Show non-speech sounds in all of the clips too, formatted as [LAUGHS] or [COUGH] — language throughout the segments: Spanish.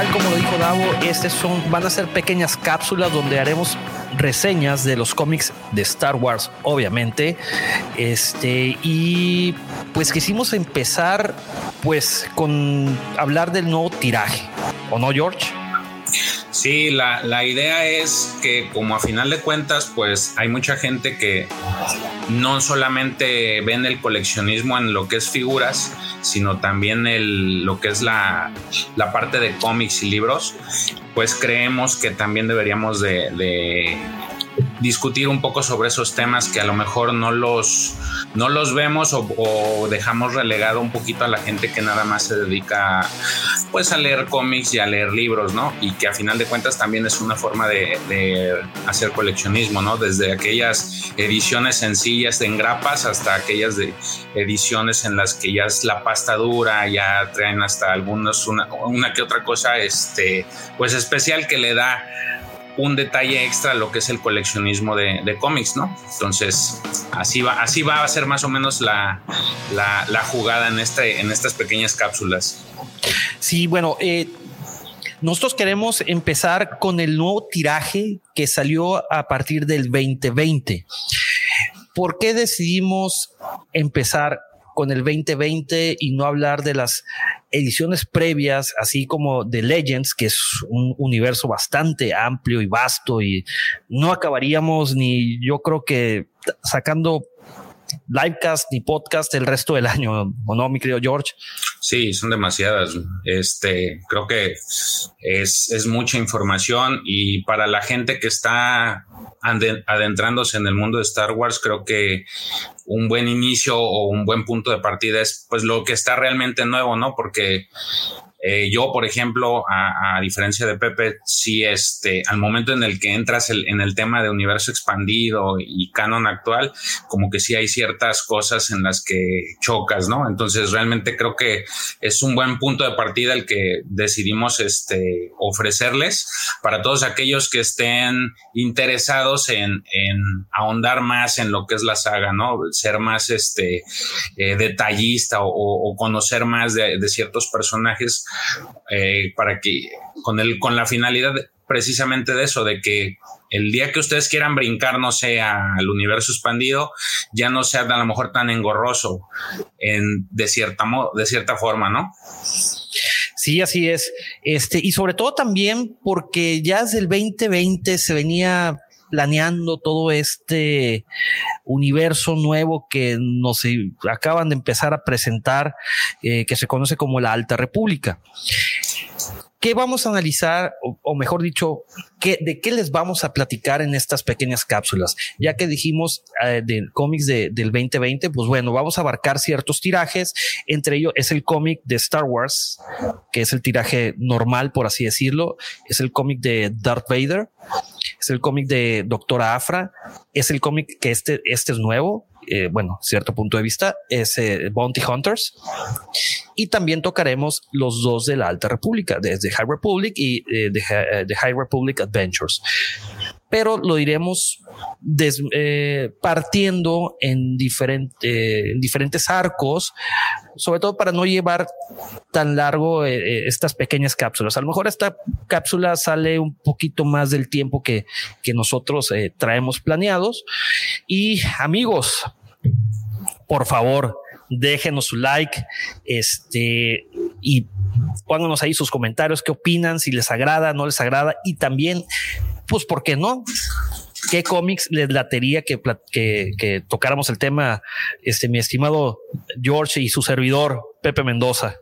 tal como dijo Davo, estas son, van a ser pequeñas cápsulas donde haremos reseñas de los cómics de Star Wars, obviamente. Este, y pues quisimos empezar pues con hablar del nuevo tiraje, ¿o no, George? Sí, la, la, idea es que como a final de cuentas, pues hay mucha gente que no solamente ven el coleccionismo en lo que es figuras, sino también el, lo que es la, la parte de cómics y libros, pues creemos que también deberíamos de, de discutir un poco sobre esos temas que a lo mejor no los, no los vemos o, dejamos relegado un poquito a la gente que nada más se dedica pues a leer cómics y a leer libros, ¿no? Y que a final de cuentas también es una forma de, hacer coleccionismo, ¿no? Desde aquellas ediciones sencillas en grapas hasta aquellas de ediciones en las que ya es la pasta dura, ya traen hasta algunos, una, una que otra cosa, este, pues especial que le da un detalle extra a lo que es el coleccionismo de, cómics, ¿no? Entonces, así va, así va a ser más o menos la, la, la jugada en, este, en estas pequeñas cápsulas. Sí, bueno, eh, nosotros queremos empezar con el nuevo tiraje que salió a partir del 2020. ¿Por qué decidimos empezar con el 2020 y no hablar de las ediciones previas, así como de Legends, que es un universo bastante amplio y vasto y no acabaríamos ni yo creo que sacando livecast ni podcast el resto del año, ¿o no, mi querido George? Sí, son demasiadas. Este, creo que es, es mucha información y para la gente que está adentrándose en el mundo de Star Wars, creo que un buen inicio o un buen punto de partida es pues lo que está realmente nuevo, ¿no? Porque eh, yo, por ejemplo, a, diferencia de Pepe, sí, este, al momento en el que entras en el tema de universo expandido y canon actual, como que sí hay ciertas cosas en las que chocas, ¿no? Entonces, realmente creo que es un buen punto de partida el que decidimos este, ofrecerles para todos aquellos que estén interesados en, en ahondar más en lo que es la saga, ¿no? Ser más este, eh, detallista o, conocer más de ciertos personajes eh, para que con, el, con la finalidad precisamente de eso, de que el día que ustedes quieran brincar, no sé, al universo expandido, ya no sea a lo mejor tan engorroso en, de, cierta, de cierta forma, ¿no? Sí, así es. Este, y sobre todo también porque ya desde el 2020 se venía planeando todo este universo nuevo que nos acaban de empezar a presentar, eh, que se conoce como la Alta República. ¿Qué vamos a analizar, o, mejor dicho, ¿qué, de qué les vamos a platicar en estas pequeñas cápsulas? Ya que dijimos eh, de cómics de, del 2020, pues bueno, vamos a abarcar ciertos tirajes. Entre ellos es el cómic de Star Wars, que es el tiraje normal, por así decirlo. Es el cómic de Darth Vader. Es el cómic de Doctora Afra. Es el cómic que este, este es nuevo, eh, bueno, cierto punto de vista, es eh, Bounty Hunters. Y también tocaremos los dos de la Alta República, desde High Republic y eh, de, de, High Republic Adventures. Pero lo diremos des, eh, partiendo en, en diferentes arcos, sobre todo para no llevar tan largo eh, estas pequeñas cápsulas. A lo mejor esta cápsula sale un poquito más del tiempo que, que nosotros eh, traemos planeados. Y amigos, por favor, déjenos su like, este, y pónganos ahí sus comentarios, qué opinan, si les agrada, no les agrada, y también, pues, ¿por qué no? ¿Qué cómics les latería que, que, que tocáramos el tema, este, mi estimado George y su servidor, Pepe Mendoza?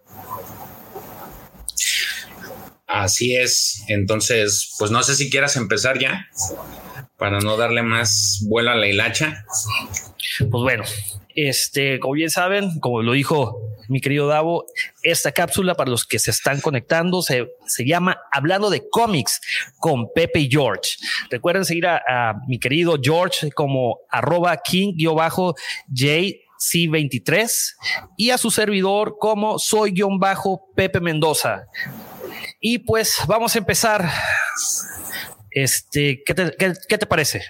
Así es. Entonces, pues no sé si quieras empezar ya para no darle más vuelo a la hilacha. Pues bueno, este, como bien saben, como lo dijo mi querido Davo, esta cápsula para los que se están conectando se, se llama Hablando de cómics con Pepe y George. Recuerden seguir a, mi querido George como arroba king-j C23 y a su servidor como soy-Pepe Mendoza. Y pues vamos a empezar. Este, ¿qué te, qué, qué te parece?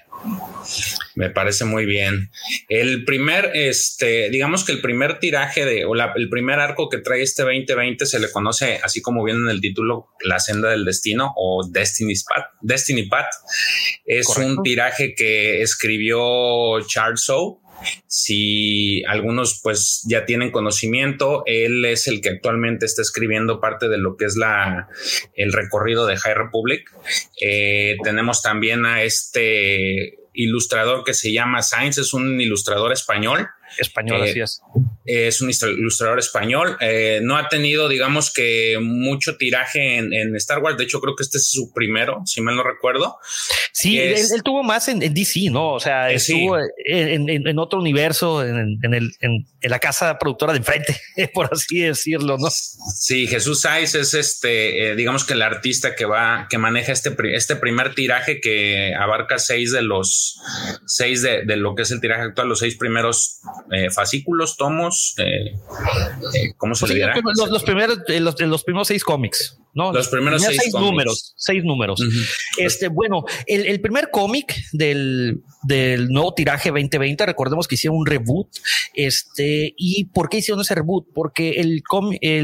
Me parece muy bien. El primer, este, digamos que el primer tiraje de, o el primer arco que trae este 2020 se le conoce, así como viene en el título, La senda del destino o Destiny's Path. Destiny Path es un tiraje que escribió Charles Soule si algunos pues ya tienen conocimiento, él es el que actualmente está escribiendo parte de lo que es la, el recorrido de High Republic. Eh, tenemos también a este ilustrador que se llama Sainz, es un ilustrador español Español, eh, así es. Es un ilustrador español. Eh, no ha tenido, digamos que, mucho tiraje en, Star Wars. De hecho, creo que este es su primero, si mal no recuerdo. Sí, él, tuvo más en, DC, ¿no? O sea, eh, estuvo en, otro universo, en, el, en, la casa productora de enfrente, [LAUGHS] por así decirlo, ¿no? Sí, Jesús Saiz es este, digamos que el artista que va, que maneja este, este primer tiraje que abarca seis de los seis de, de lo que es el tiraje actual, los seis primeros eh, fascículos, tomos, eh, eh, ¿cómo se pues Los, primeros, los, los primeros seis cómics. ¿no? Los primeros seis, números, seis números. Este, bueno, el, primer cómic del, del, nuevo tiraje 2020, recordemos que hicieron un reboot. Este, ¿y por qué hicieron ese reboot? Porque el,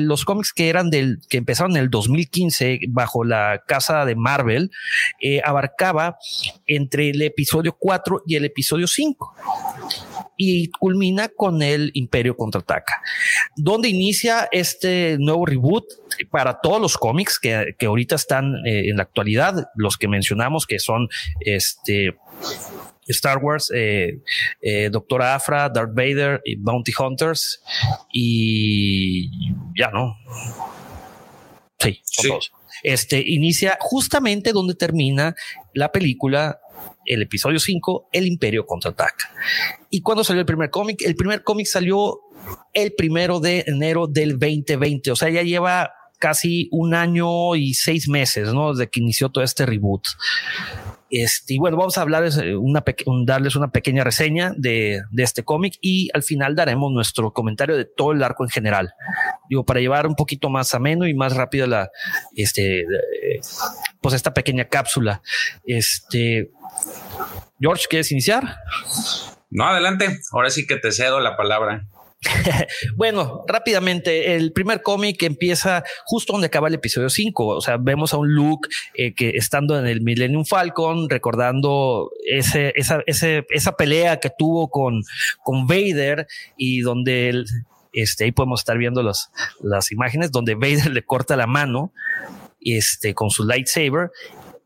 los cómics que eran del, que empezaron en el 2015 bajo la casa de Marvel, abarcaba entre el episodio 4 y el episodio 5 y culmina con el Imperio contraataca, donde inicia este nuevo reboot para todos los cómics que, que ahorita están eh, en la actualidad, los que mencionamos que son este Star Wars, eh, eh, Doctor Afra, Darth Vader, y Bounty Hunters y ya no. Sí, son Todos. Este inicia justamente donde termina la película el episodio 5, El Imperio contraataca. ¿Y cuando salió el primer cómic? El primer cómic salió el primero de enero del 2020, o sea, ya lleva casi un año y seis meses, ¿no? Desde que inició todo este reboot. Este, y bueno, vamos a hablarles eh, una darles una pequeña reseña de, de este cómic y al final daremos nuestro comentario de todo el arco en general. Digo, para llevar un poquito más ameno y más rápido la, este, pues esta pequeña cápsula. Este, George, ¿quieres iniciar? No, adelante. Ahora sí que te cedo la palabra. [LAUGHS] bueno, rápidamente, el primer cómic empieza justo donde acaba el episodio 5. O sea, vemos a un Luke eh, que estando en el Millennium Falcon, recordando esa, esa pelea que tuvo con, con Vader y donde él, este, ahí podemos estar viendo las, las imágenes donde Vader le corta la mano este, con su lightsaber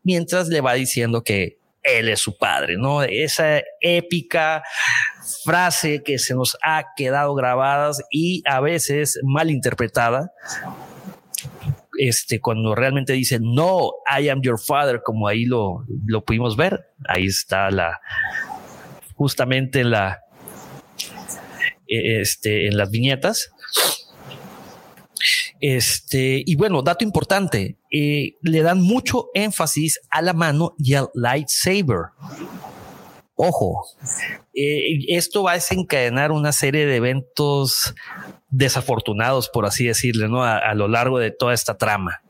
mientras le va diciendo que él es su padre, ¿no? Esa épica frase que se nos ha quedado grabadas y a veces mal interpretada. Este, cuando realmente dice no, I am your father, como ahí lo, lo pudimos ver, ahí está la, justamente en la, este, en las viñetas. Este, y bueno, dato importante, eh, le dan mucho énfasis a la mano y al lightsaber. Ojo, eh, esto va a desencadenar una serie de eventos desafortunados, por así decirle, ¿no? A, lo largo de toda esta trama,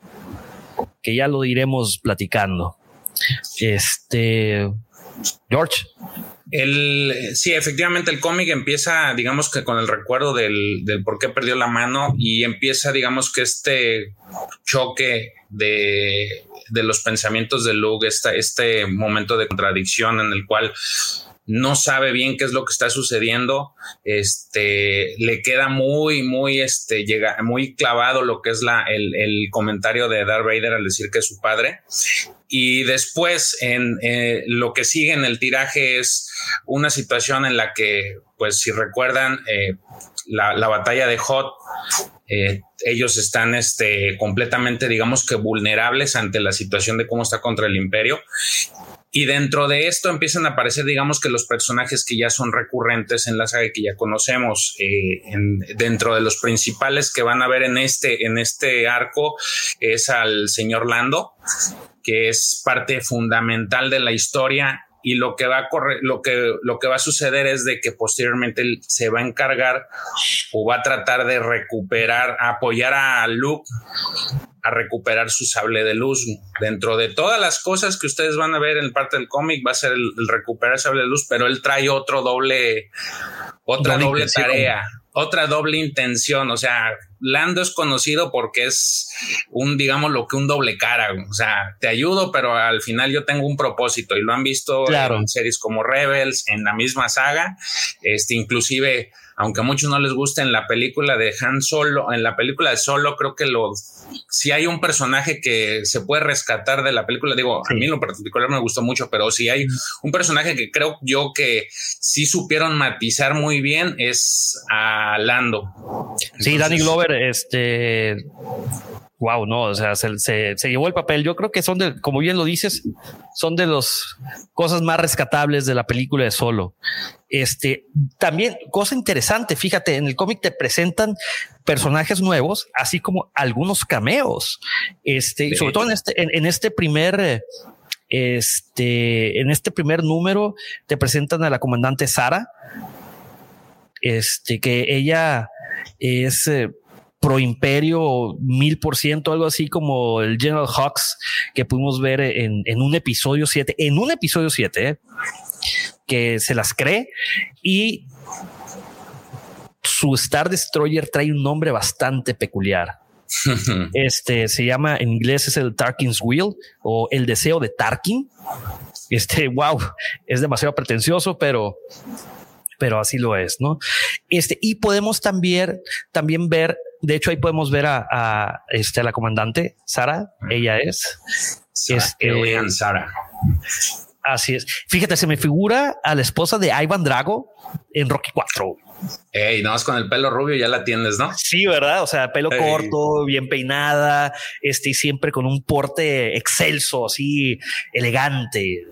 que ya lo iremos platicando. Este, George. El, sí, efectivamente el cómic empieza, digamos que con el recuerdo del, del, por qué perdió la mano y empieza, digamos que este choque de, de los pensamientos de Luke, este momento de contradicción en el cual no sabe bien qué es lo que está sucediendo, este, le queda muy, muy, este, llega muy clavado lo que es la, el, el comentario de Darth Vader al decir que es su padre y después, en eh, lo que sigue en el tiraje es una situación en la que, pues, si recuerdan, eh, la, batalla de Hot, eh, ellos están este, completamente, digamos que vulnerables ante la situación de cómo está contra el imperio. Y dentro de esto empiezan a aparecer, digamos que los personajes que ya son recurrentes en la saga que ya conocemos, dentro de los principales que van a ver en este, en este arco es al señor Lando, que es parte fundamental de la historia y lo que va a correr, lo que, lo que va a suceder es de que posteriormente él se va a encargar o va a tratar de recuperar, apoyar a Luke a recuperar su sable de luz. Dentro de todas las cosas que ustedes van a ver en parte del cómic va a ser el, recuperar el sable de luz, pero él trae otro doble, otra doble tarea otra doble intención. O sea, Lando es conocido porque es un, digamos, lo que un doble cara. O sea, te ayudo, pero al final yo tengo un propósito y lo han visto en series como Rebels, en la misma saga. Este, inclusive aunque a muchos no les guste en la película de Han Solo, en la película de Solo, creo que lo, si hay un personaje que se puede rescatar de la película, digo, a mí en lo particular me gustó mucho, pero si hay un personaje que creo yo que sí supieron matizar muy bien es a Lando. sí, Danny Glover, este, wow, no, o sea, se, se, llevó el papel. Yo creo que son de, como bien lo dices, son de las cosas más rescatables de la película de Solo. Este, también, cosa interesante, fíjate, en el cómic te presentan personajes nuevos, así como algunos cameos. Este, sobre todo en este, en, este primer, este, en este primer número te presentan a la comandante Sara. Este, que ella es, eh, pro imperio mil por ciento, algo así como el General Hawks que pudimos ver en, en un episodio 7, en un episodio 7, ¿eh? que se las cree y su Star Destroyer trae un nombre bastante peculiar. [LAUGHS] este se llama en inglés es el Tarkin's Wheel o el deseo de Tarkin. Este wow, es demasiado pretencioso, pero pero así lo es, ¿no? Este, y podemos también, también ver, de hecho ahí podemos ver a, este, a la comandante Sara, ella es. este, Sara. Así es. Fíjate, se me figura a la esposa de Ivan Drago en Rocky 4. Ey, no, es con el pelo rubio ya la tienes, ¿no? Sí, ¿verdad? O sea, pelo corto, bien peinada, este, y siempre con un porte excelso, así elegante,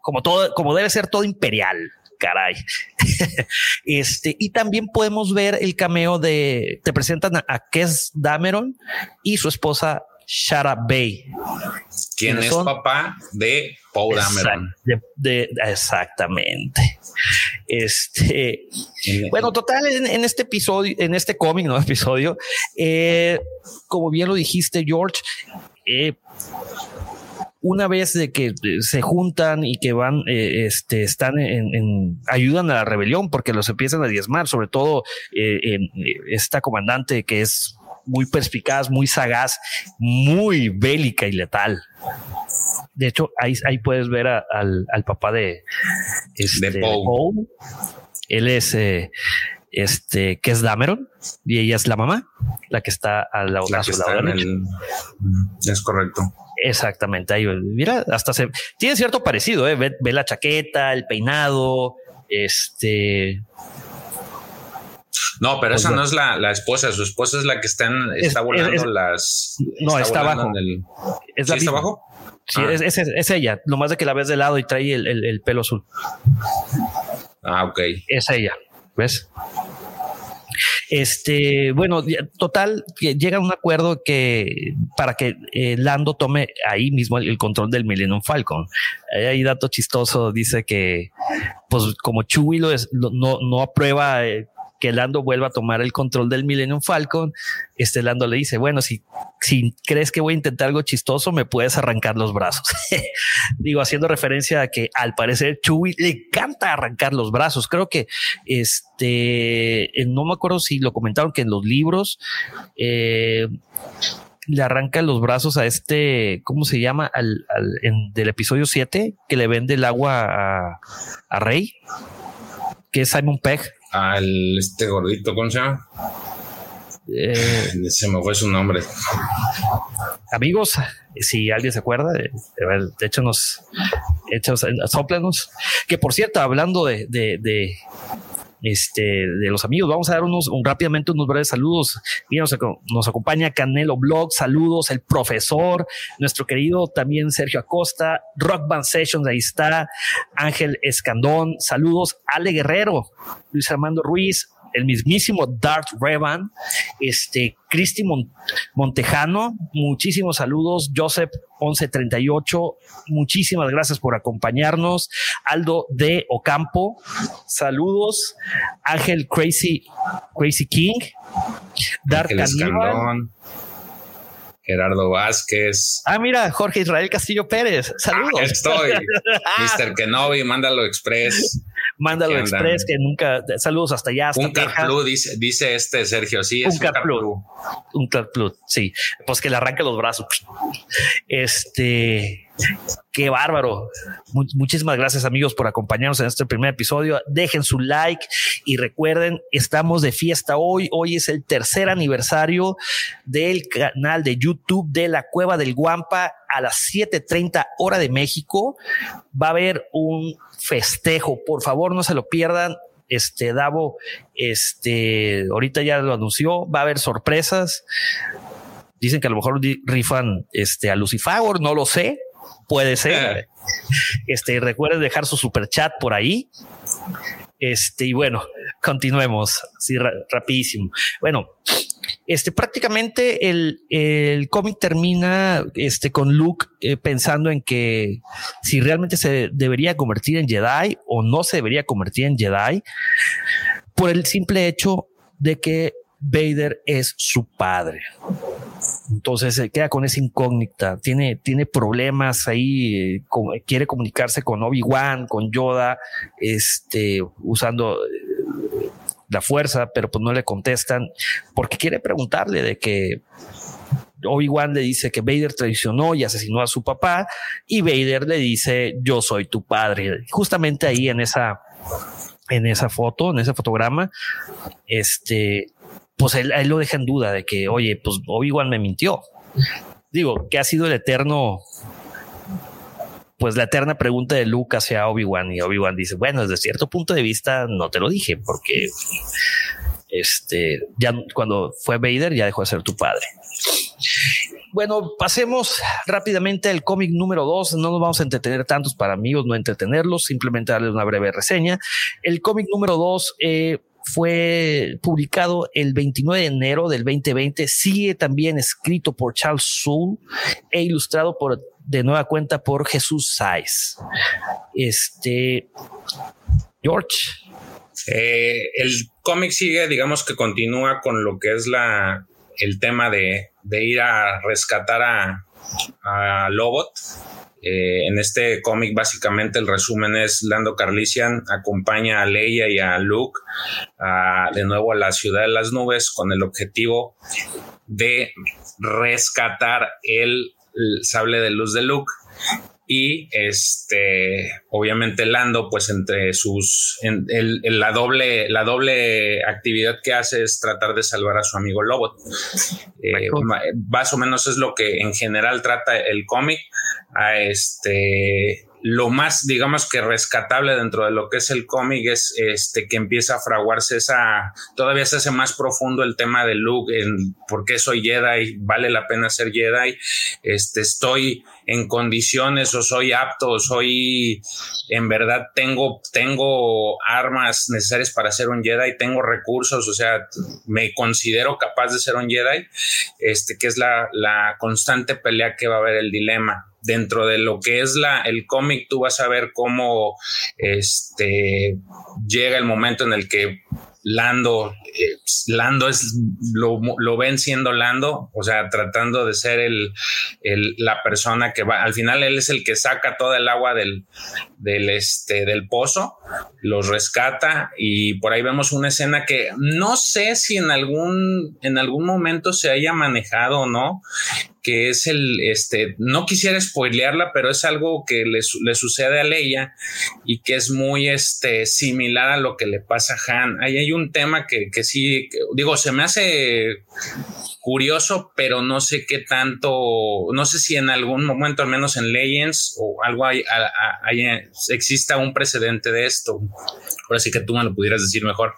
como todo, como debe ser todo imperial caray. [LAUGHS] este, y también podemos ver el cameo de, te presentan a, Kes Dameron y su esposa Shara Bay. ¿Quién es papá de Paul Dameron? exactamente. Este, bueno, total, en, este episodio, en este cómic, no [LAUGHS] episodio, eh, como bien lo dijiste, George, eh, una vez de que eh, se juntan y que van, eh, este, están en, ayudan a la rebelión porque los empiezan a diezmar, sobre todo eh, esta comandante que es muy perspicaz, muy sagaz, muy bélica y letal. De hecho, ahí, ahí puedes ver al, papá de, este, Paul. Él es este, que es Dameron y ella es la mamá, la que está a la, la Es correcto. Exactamente. Ahí, mira, hasta se tiene cierto parecido, ¿eh? ve, la chaqueta, el peinado, este. No, pero esa no es la, esposa, su esposa es la que está, está volando las. No, está, abajo. ¿Es la ¿Sí está abajo? Sí, ah. es, es, ella. Lo más de que la ves de lado y trae el, el pelo azul. Ah, ok. Es ella. ¿Ves? Este, bueno, total, llega a un acuerdo que para que eh, Lando tome ahí mismo el, control del Millennium Falcon. Hay dato chistoso, dice que, pues como Chewie lo es, no, no aprueba eh, que Lando vuelva a tomar el control del Millennium Falcon, este Lando le dice, bueno, si, si crees que voy a intentar algo chistoso, me puedes arrancar los brazos. [LAUGHS] Digo, haciendo referencia a que al parecer Chewie le encanta arrancar los brazos. Creo que este, no me acuerdo si lo comentaron que en los libros, eh, le arranca los brazos a este, ¿cómo se llama? Al, del episodio 7, que le vende el agua a Rey, que es Simon Pegg al este gordito, ¿cómo se llama? Eh, se me fue su nombre. Amigos, si alguien se acuerda, de, de hecho nos, hecho, soplenos. Que por cierto, hablando de, de este, de los amigos. Vamos a dar unos un, rápidamente unos breves saludos. Mira, nos, acompaña Canelo Blog, saludos, el profesor, nuestro querido también Sergio Acosta, Rock Band Sessions, ahí está, Ángel Escandón, saludos, Ale Guerrero, Luis Armando Ruiz, el mismísimo Dart Revan, este, Cristi Montejano, muchísimos saludos, Joseph 1138, muchísimas gracias por acompañarnos, Aldo de Ocampo, saludos, Ángel Crazy, Crazy King, Dart Caníbal. Gerardo Vázquez. Ah, mira, Jorge Israel Castillo Pérez. Saludos. estoy. [LAUGHS] Mr. Kenobi, mándalo express. Mándalo express, que nunca. Saludos hasta allá. un Carplu, dice, dice este Sergio. Sí, es un, Carplu. Un Carplu, sí. Pues que le arranque los brazos. Este. Qué bárbaro. muchísimas gracias amigos por acompañarnos en este primer episodio. Dejen su like y recuerden, estamos de fiesta hoy. Hoy es el tercer aniversario del canal de YouTube de la Cueva del Guampa a las 7.30 hora de México. Va a haber un festejo. Por favor, no se lo pierdan. Este Davo, este, ahorita ya lo anunció. Va a haber sorpresas. Dicen que a lo mejor rifan este, a Lucifagor, no lo sé Puede ser. Eh. Este, recuerden dejar su super chat por ahí. Este, y bueno, continuemos así rapidísimo. Bueno, este prácticamente el, el cómic termina este con Luke eh, pensando en que si realmente se debería convertir en Jedi o no se debería convertir en Jedi por el simple hecho de que Vader es su padre. Entonces se queda con esa incógnita, tiene, tiene problemas ahí, eh, quiere comunicarse con Obi-Wan, con Yoda, este, usando la fuerza, pero pues no le contestan porque quiere preguntarle de que Obi-Wan le dice que Vader traicionó y asesinó a su papá y Vader le dice yo soy tu padre. Justamente ahí en esa en esa foto, en ese fotograma, este pues él, lo deja en duda de que, oye, pues Obi-Wan me mintió. Digo, que ha sido el eterno, pues la eterna pregunta de Luke hacia Obi-Wan y Obi-Wan dice, bueno, desde cierto punto de vista no te lo dije porque este, ya cuando fue Vader ya dejó de ser tu padre. Bueno, pasemos rápidamente al cómic número dos. No nos vamos a entretener tantos para amigos, no entretenerlos, simplemente darles una breve reseña. El cómic número dos eh, fue publicado el 29 de enero del 2020. Sigue también escrito por Charles Soule e ilustrado por de nueva cuenta por Jesús Saiz. Este George. Eh, el cómic sigue, digamos que continúa con lo que es la el tema de, ir a rescatar a, a Lobot eh, en este cómic básicamente el resumen es Lando Carlisian acompaña a Leia y a Luke de nuevo a la ciudad de las nubes con el objetivo de rescatar el, sable de luz de Luke. Y este obviamente Lando pues entre sus en, la doble la doble actividad que hace es tratar de salvar a su amigo Lobot. Eh, más o menos es lo que en general trata el cómic. A este lo más, digamos que rescatable dentro de lo que es el cómic es este que empieza a fraguarse esa, todavía se hace más profundo el tema de Luke, en por qué soy Jedi, vale la pena ser Jedi, este, estoy en condiciones o soy apto o soy, en verdad tengo, tengo armas necesarias para ser un Jedi, tengo recursos, o sea, me considero capaz de ser un Jedi, este, que es la, la constante pelea que va a haber el dilema. Dentro de lo que es la, el cómic, tú vas a ver cómo este, llega el momento en el que Lando, eh, Lando es, lo, lo, ven siendo Lando, o sea, tratando de ser el, el, la persona que va, al final él es el que saca toda el agua del, del, este, del pozo, los rescata y por ahí vemos una escena que no sé si en algún, en algún momento se haya manejado o no, que es el, este, no quisiera spoilearla, pero es algo que le, sucede a Leia y que es muy, este, similar a lo que le pasa a Han. Ahí hay un tema que, que sí, digo, se me hace curioso, pero no sé qué tanto, no sé si en algún momento, al menos en Legends o algo hay, exista un precedente de esto. Ahora sí que tú me lo pudieras decir mejor.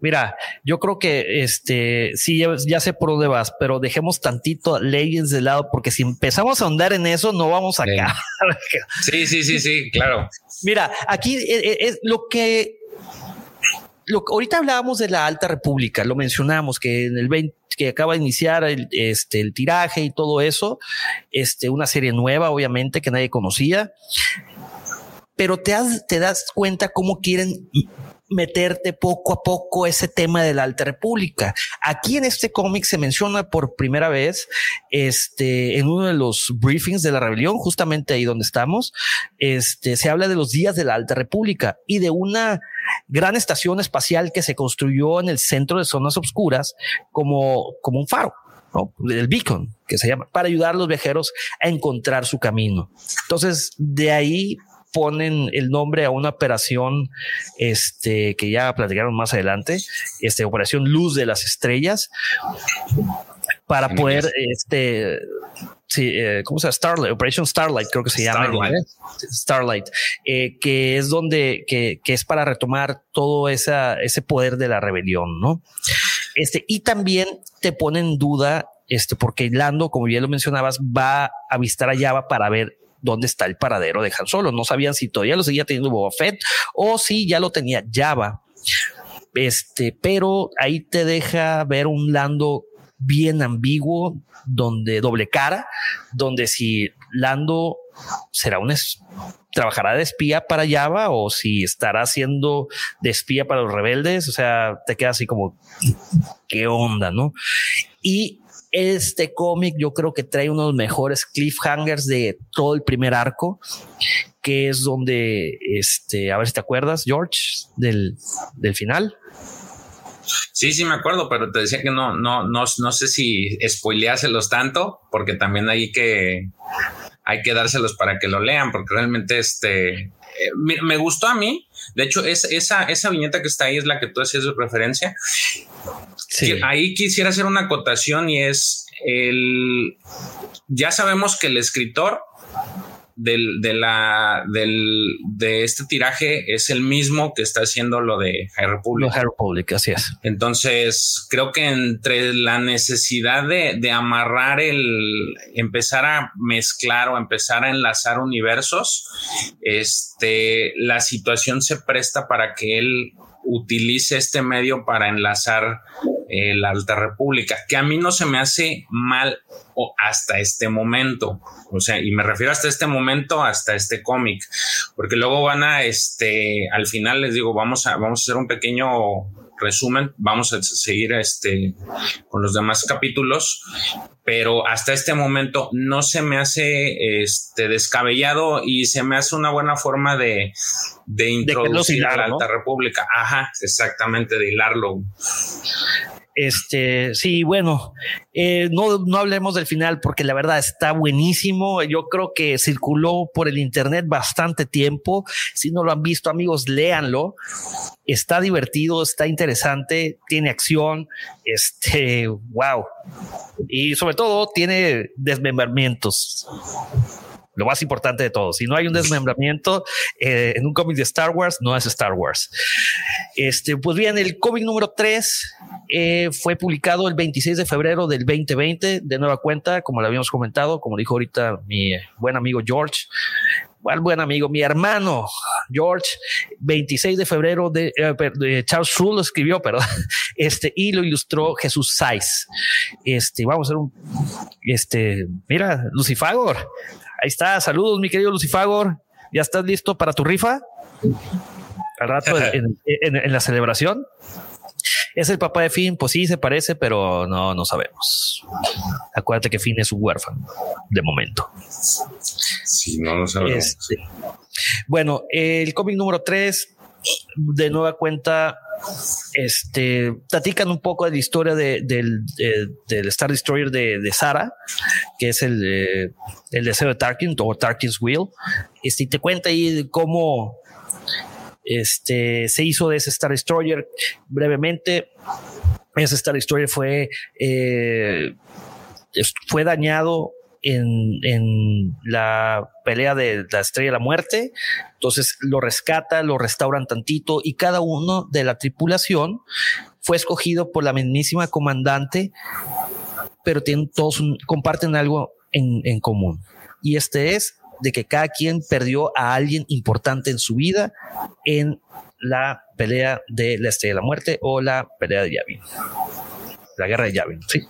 Mira, yo creo que este sí, ya, sé por dónde vas, pero dejemos tantito Legends de lado, porque si empezamos a ahondar en eso, no vamos a acabar. Sí, sí, sí, sí, claro. Mira, aquí es, eh, eh, es lo que lo, ahorita hablábamos de la Alta República, lo mencionamos que en el 20, que acaba de iniciar el, este, el tiraje y todo eso, este, una serie nueva, obviamente, que nadie conocía, pero te, te das cuenta cómo quieren meterte poco a poco ese tema de la Alta República. Aquí en este cómic se menciona por primera vez, este, en uno de los briefings de la rebelión, justamente ahí donde estamos, este, se habla de los días de la Alta República y de una gran estación espacial que se construyó en el centro de zonas oscuras como, como un faro. ¿no? el beacon, que se llama, para ayudar a los viajeros a encontrar su camino. Entonces, de ahí ponen el nombre a una operación este, que ya platicaron más adelante, este, Operación Luz de las Estrellas, para poder, este, sí, eh, ¿cómo se llama? Starlight, Operation Starlight, creo que se llama. Starlight, eh, que es donde, que, que, es para retomar todo esa, ese poder de la rebelión, ¿no? Este, y también te pone en duda, este, porque Lando, como bien lo mencionabas, va a visitar a Java para ver dónde está el paradero de Han Solo. No sabían si todavía lo seguía teniendo Boba Fett o si ya lo tenía Java. Este, pero ahí te deja ver un Lando bien ambiguo, donde doble cara, donde si Lando será un trabajará de espía para Java o si estará haciendo de espía para los rebeldes, o sea, te queda así como qué onda, ¿no? Y este cómic yo creo que trae uno de los mejores cliffhangers de todo el primer arco, que es donde, este, a ver si te acuerdas, George, del, del final. Sí, sí me acuerdo, pero te decía que no, no, no, no sé si spoileárselos tanto, porque también hay que, hay que dárselos para que lo lean, porque realmente este, eh, me, gustó a mí. De hecho, es, esa, esa viñeta que está ahí es la que tú hacías referencia. Ahí quisiera hacer una acotación y es el. Ya sabemos que el escritor del, de la, del, de este tiraje es el mismo que está haciendo lo de High Republic. High Republic, así es. Entonces, creo que entre la necesidad de, de amarrar el, empezar a mezclar o empezar a enlazar universos, este, la situación se presta para que él utilice este medio para enlazar eh, la Alta República, que a mí no se me hace mal hasta este momento. O sea, y me refiero hasta este momento, hasta este cómic, porque luego van a, este, al final les digo, vamos a, vamos a hacer un pequeño resumen, vamos a seguir este, con los demás capítulos, pero hasta este momento no se me hace este, descabellado y se me hace una buena forma de, de introducir a la Alta República. Ajá, exactamente, de hilarlo. Este, sí, bueno, eh, no, no hablemos del final porque la verdad está buenísimo. Yo creo que circuló por el internet bastante tiempo. Si no lo han visto, amigos, léanlo. Está divertido, está interesante, tiene acción. Este, wow. Y sobre todo tiene desmembramientos lo más importante de todo. Si no hay un desmembramiento eh, en un cómic de Star Wars, no es Star Wars. Este, pues bien, el cómic número 3 eh, fue publicado el 26 de febrero del 2020, de nueva cuenta, como lo habíamos comentado, como dijo ahorita mi buen amigo George. Buen, buen amigo, mi hermano George, 26 de febrero de, eh, Charles Schul lo escribió, pero [LAUGHS] este, y lo ilustró Jesús Saiz. Este, vamos a hacer un, este, mira, Lucifagor, Ahí está. Saludos, mi querido Lucifagor. ¿Ya estás listo para tu rifa? Al rato en, la celebración. ¿Es el papá de Finn? Pues sí, se parece, pero no, no sabemos. Acuérdate que Finn es un huérfano, de momento. Sí, no lo sabemos. Este, bueno, el cómic número 3, de nueva cuenta, este, platican un poco de la historia del, Star Destroyer de, de Sara, que es el, el deseo de Tarkin o Tarkin's Will. Este, y te cuenta ahí cómo este, se hizo de ese Star Destroyer brevemente. Ese Star Destroyer fue, eh, fue dañado en, la pelea de la estrella de la muerte. Entonces lo rescata, lo restauran tantito y cada uno de la tripulación fue escogido por la mismísima comandante, pero tienen todos comparten algo en, en común. Y este es de que cada quien perdió a alguien importante en su vida en la pelea de la Estrella de la Muerte o la pelea de Yavin. La guerra de Yavin, sí.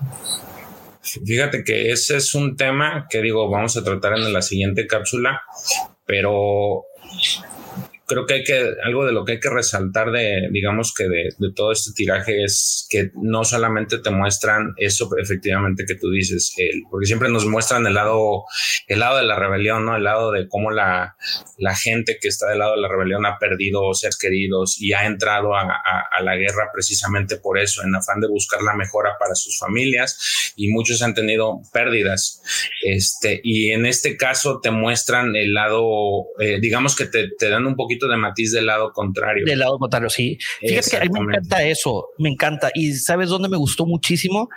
Fíjate que ese es un tema que digo, vamos a tratar en la siguiente cápsula, pero creo que hay que, algo de lo que hay que resaltar de, digamos que de, de, todo este tiraje es que no solamente te muestran eso efectivamente que tú dices, porque siempre nos muestran el lado, el lado de la rebelión, ¿no? El lado de cómo la, la gente que está del lado de la rebelión ha perdido seres queridos y ha entrado a, a, la guerra precisamente por eso, en afán de buscar la mejora para sus familias y muchos han tenido pérdidas. Este, y en este caso te muestran el lado, eh, digamos que te dan un poquito de matiz del lado contrario. Del lado contrario, sí. Fíjate que a mí me encanta eso, me encanta. Y sabes dónde me gustó muchísimo?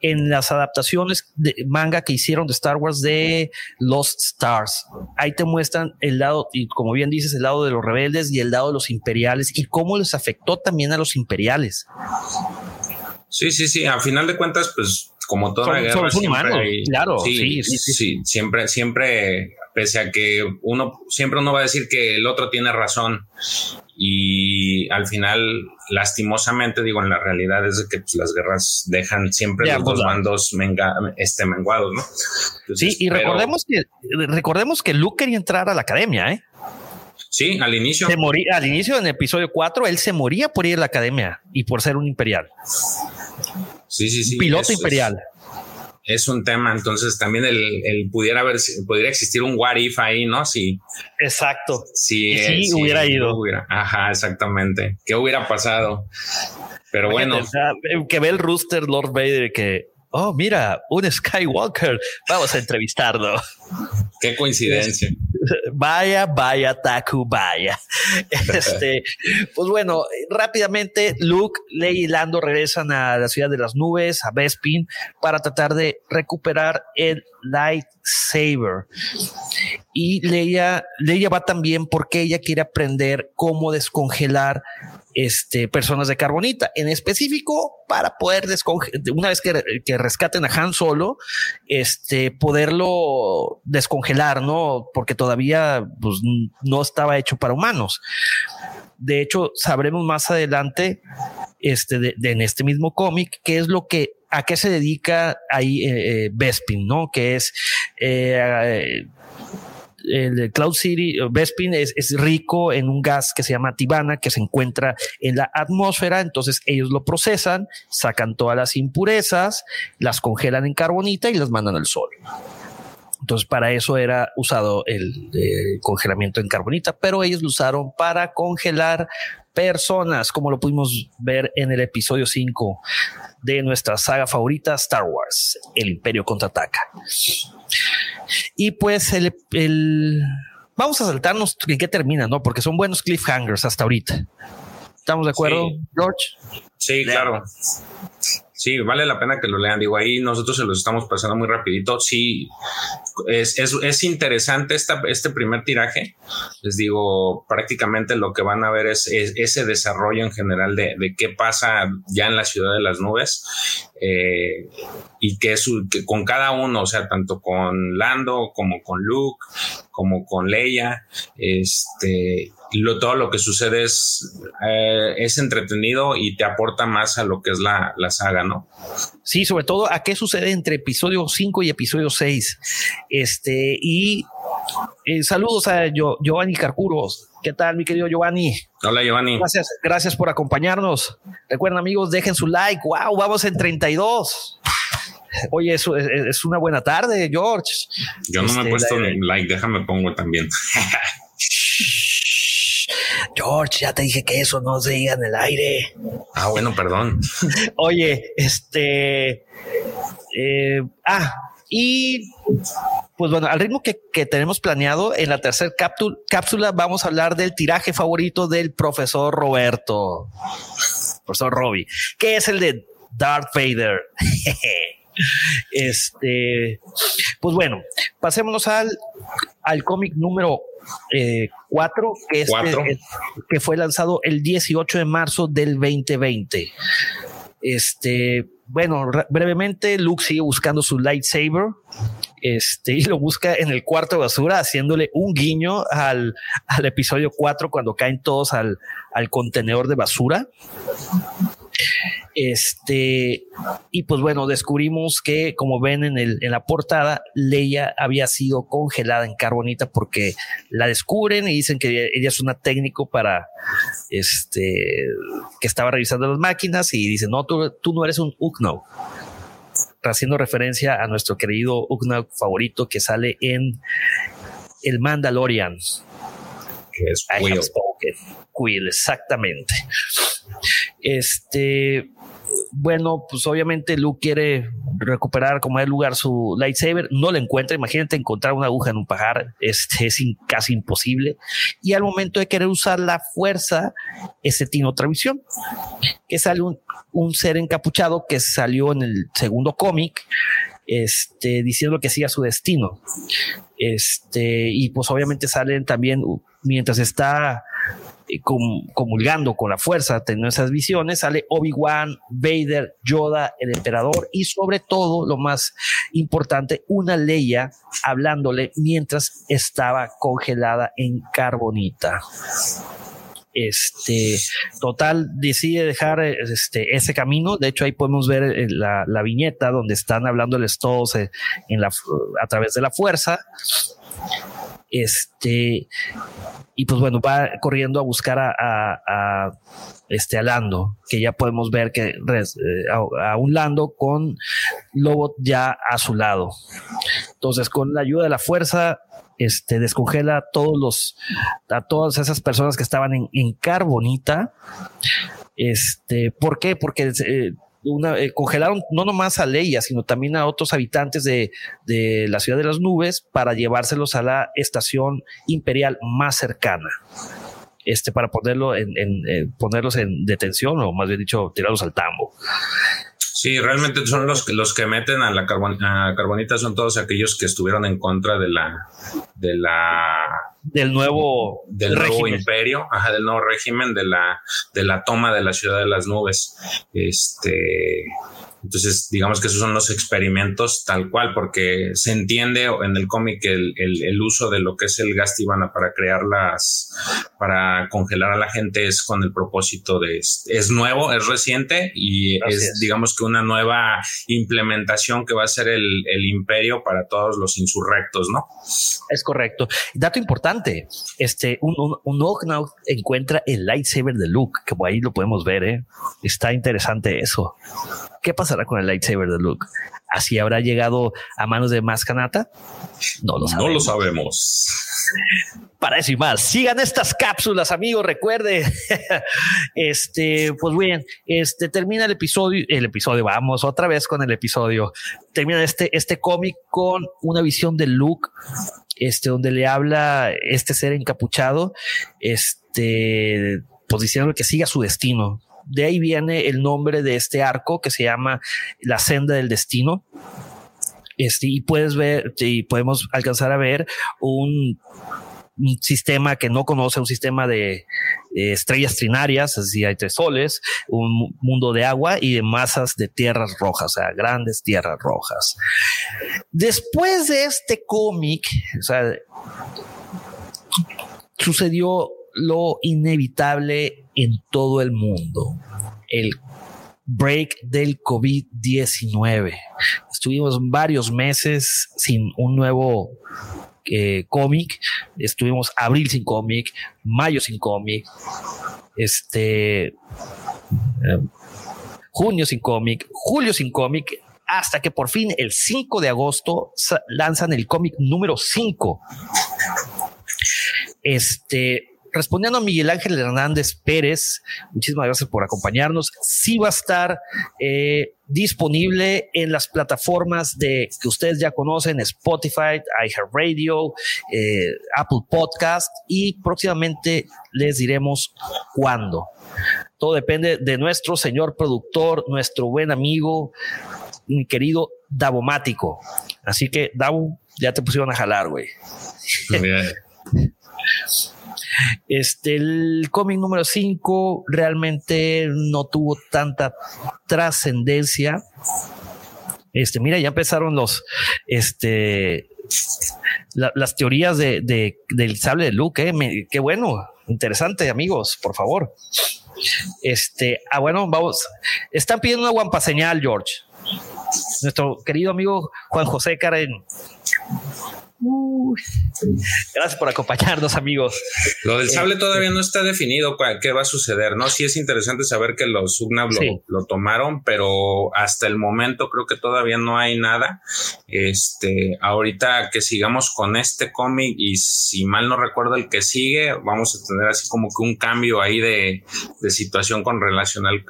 En las adaptaciones de manga que hicieron de Star Wars de Lost Stars. Ahí te muestran el lado, y como bien dices, el lado de los rebeldes y el lado de los imperiales y cómo les afectó también a los imperiales. Sí, sí, sí. A final de cuentas, pues como toda son, guerra, son humanos, hay- claro, sí, sí, sí, sí. siempre, siempre, pese a que uno, siempre uno va a decir que el otro tiene razón y al final, lastimosamente, digo, en la realidad es que pues, las guerras dejan siempre De los ambos dos bandos menga- este, menguados, ¿no? Entonces, Sí, y pero- recordemos que recordemos que Luke quería entrar a la academia, ¿eh? Sí, al inicio. Se moría al inicio en el episodio 4, él se moría por ir a la academia y por ser un imperial, Sí, sí, sí. piloto es- imperial. Es, un tema, entonces también el, el pudiera haber, pudiera existir un what if ahí, ¿no? Si, Exacto. si, sí, si hubiera ido. hubiera- ajá, exactamente. ¿Qué hubiera pasado? Pero bueno, o sea, que ve el rooster Lord Vader que, oh, mira, un Skywalker, vamos a entrevistarlo. qué coincidencia. Vaya, vaya, Taku, vaya. [LAUGHS] Este, pues bueno, rápidamente Luke, Leia y Lando regresan a la ciudad de las nubes, a Bespin, para tratar de recuperar el lightsaber. Y Leia, Leia va también porque ella quiere aprender cómo descongelar este, personas de carbonita, en específico para poder descongelar, una vez que, que rescaten a Han Solo, este, poderlo descongelar, ¿no? Porque todavía pues, no estaba hecho para humanos. De hecho, sabremos más adelante, este, de, en este mismo cómic, qué es lo que, a qué se dedica ahí eh, eh, Bespin, ¿no? Que es eh, el Cloud City, eh, Bespin es, rico en un gas que se llama tibana, que se encuentra en la atmósfera, entonces ellos lo procesan, sacan todas las impurezas, las congelan en carbonita y las mandan al sol. Entonces, para eso era usado el, eh, congelamiento en carbonita, pero ellos lo usaron para congelar personas, como lo pudimos ver en el episodio 5 de nuestra saga favorita, Star Wars, El Imperio contraataca. Y pues el, el- vamos a saltarnos en qué termina, ¿no? Porque son buenos cliffhangers hasta ahorita. ¿Estamos de acuerdo, Sí. George? Sí, claro. Sí, vale la pena que lo lean. Digo, ahí nosotros se los estamos pasando muy rapidito. Sí, es, es, es interesante esta, este primer tiraje. Les digo, prácticamente lo que van a ver es, es ese desarrollo en general de, de qué pasa ya en la ciudad de las nubes eh, y que, su, que con cada uno, o sea, tanto con Lando como con Luke, como con Leia, este, lo, todo lo que sucede es, eh, es entretenido y te aporta más a lo que es la, la saga, ¿no? Sí, sobre todo a qué sucede entre episodio 5 y episodio 6. Este, y eh, saludos a Gio- Giovanni Carcuros. ¿Qué tal, mi querido Giovanni? Hola, Giovanni. Gracias, gracias por acompañarnos. Recuerden, amigos, dejen su like. Wow, vamos en 32. Oye, eso es, es una buena tarde, George. Yo no me Este, he puesto la- like, déjame pongo también. [LAUGHS] George, ya te dije que eso no se diga en el aire. Ah, bueno, perdón. [LAUGHS] Oye, este. eh, ah, y pues bueno, al ritmo que, que tenemos planeado, en la tercera cápsula, cápsula vamos a hablar del tiraje favorito del profesor Roberto, profesor Robbie, que es el de Darth Vader. [LAUGHS] este, pues bueno, pasémonos al, al cómic número 4, que, este- Cuatro. que fue lanzado el 18 de marzo del 2020. Este, bueno, re- brevemente, Luke sigue buscando su lightsaber. este, y lo busca en el cuarto de basura, haciéndole un guiño al, al episodio 4 cuando caen todos al, al contenedor de basura. Este, y pues bueno, descubrimos que, como ven en, el, en la portada, Leia había sido congelada en carbonita porque la descubren y dicen que ella es una técnico para este, que estaba revisando las máquinas y dicen, no, tú, tú no eres un Ukno haciendo referencia a nuestro querido Ukno favorito que sale en El Mandalorian. Que es Quill. Quill, exactamente. Este, bueno, pues obviamente Luke quiere recuperar como el lugar su lightsaber, no lo encuentra, imagínate encontrar una aguja en un pajar, es casi imposible, y al momento de querer usar la fuerza, ese tiene otra visión, que sale un, un ser encapuchado que salió en el segundo cómic, este, diciendo que siga su destino. Este, y pues obviamente salen también, mientras está eh, comulgando con la fuerza, teniendo esas visiones, sale Obi-Wan, Vader, Yoda, el emperador y sobre todo, lo más importante, una Leia hablándole mientras estaba congelada en carbonita este total decide dejar este ese camino de hecho ahí podemos ver eh, la, viñeta donde están hablándoles todos eh, en la a través de la fuerza este, y pues bueno, va corriendo a buscar a, a, este, a Lando, que ya podemos ver que eh, a, un Lando con Lobo ya a su lado. Entonces, con la ayuda de la fuerza, este, descongela a todos los, a todas esas personas que estaban en, en carbonita. Este, ¿por qué? Porque eh, eh, congelaron no nomás a Leia, sino también a otros habitantes de, la ciudad de las nubes para llevárselos a la estación imperial más cercana. Este, para ponerlo en, eh, ponerlos en detención o más bien dicho, tirarlos al tambo. Sí, realmente son los que los que meten a la carbonita son todos aquellos que estuvieron en contra de la de la del nuevo del nuevo imperio, ajá, del nuevo régimen de la de la toma de la ciudad de las nubes. Este entonces, digamos que esos son los experimentos tal cual, porque se entiende en el cómic el, el, uso de lo que es el gas tibana para crear las, para congelar a la gente es con el propósito de, es nuevo, es reciente y es, digamos que una nueva implementación que va a ser el, el imperio para todos los insurrectos, ¿no? Es correcto. Dato importante, este, un, un, un encuentra el lightsaber de Luke, que por ahí lo podemos ver, ¿eh? Está interesante eso. ¿Qué pasará con el lightsaber de Luke? ¿Así habrá llegado a manos de Mascanata? No lo sabemos. No lo sabemos. Para eso y más, sigan estas cápsulas, amigos. Recuerde, [LAUGHS] este, pues bien, este termina el episodio. El episodio, vamos otra vez con el episodio. Termina este, este cómic con una visión de Luke, este, donde le habla este ser encapuchado, este, pues diciendo que siga su destino, de ahí viene el nombre de este arco que se llama La Senda del Destino. Este, y puedes ver, y podemos alcanzar a ver un, sistema que no conoce, un sistema de estrellas trinarias, es decir, hay tres soles, un mundo de agua y de masas de tierras rojas, o sea, grandes tierras rojas. Después de este cómic, o sea, sucedió lo inevitable en todo el mundo, el break del COVID-19. Estuvimos varios meses sin un nuevo eh, cómic, estuvimos abril sin cómic, mayo sin cómic, este, eh, junio sin cómic, julio sin cómic, hasta que por fin el 5 de agosto lanzan el cómic número 5. Este, respondiendo a Miguel Ángel Hernández Pérez, muchísimas gracias por acompañarnos. Sí va a estar eh, disponible en las plataformas de que ustedes ya conocen, Spotify, iHeartRadio, eh, Apple Podcast y próximamente les diremos cuándo. Todo depende de nuestro señor productor, nuestro buen amigo, mi querido Davomático. Así que, Davo, ya te pusieron a jalar, güey. [LAUGHS] Este, el cómic número 5 realmente no tuvo tanta trascendencia. Este, mira, ya empezaron los, este, las teorías de, del sable de Luke. ¿eh? qué bueno, interesante, amigos, por favor. Este, ah, bueno, vamos. Están pidiendo una guampa señal, George. Nuestro querido amigo Juan José Karen gracias por acompañarnos, amigos. Lo del sable todavía no está definido qué va a suceder, ¿no? Sí es interesante saber que los Ugnab lo, tomaron, pero hasta el momento creo que todavía no hay nada. Este, ahorita que sigamos con este cómic y si mal no recuerdo el que sigue, vamos a tener así como que un cambio ahí de, situación con relación al,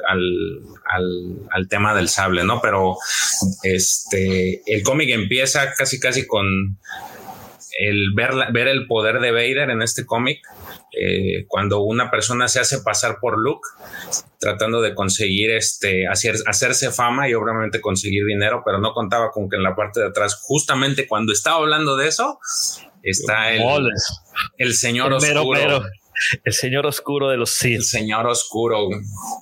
al, tema del sable, ¿no? Pero este, el cómic empieza casi casi con el ver, ver el poder de Vader en este cómic, eh, cuando una persona se hace pasar por Luke, tratando de conseguir este, hacer, hacerse fama y obviamente conseguir dinero, pero no contaba con que en la parte de atrás, justamente cuando estaba hablando de eso, está el, el señor oscuro. [LAUGHS] El señor oscuro de los Sith. El señor oscuro.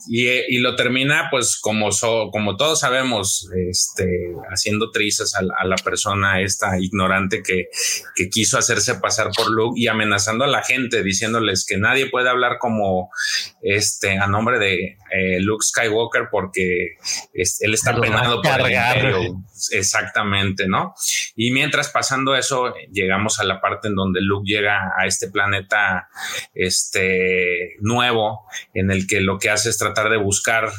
Y, lo termina, pues, como, como todos sabemos, este, haciendo trizas a, la persona esta ignorante que, que, quiso hacerse pasar por Luke y amenazando a la gente, diciéndoles que nadie puede hablar como este a nombre de eh, Luke Skywalker porque él está penado por el imperio. Exactamente, ¿no? Y mientras pasando eso, llegamos a la parte en donde Luke llega a este planeta este, nuevo, en el que lo que hace es tratar de buscar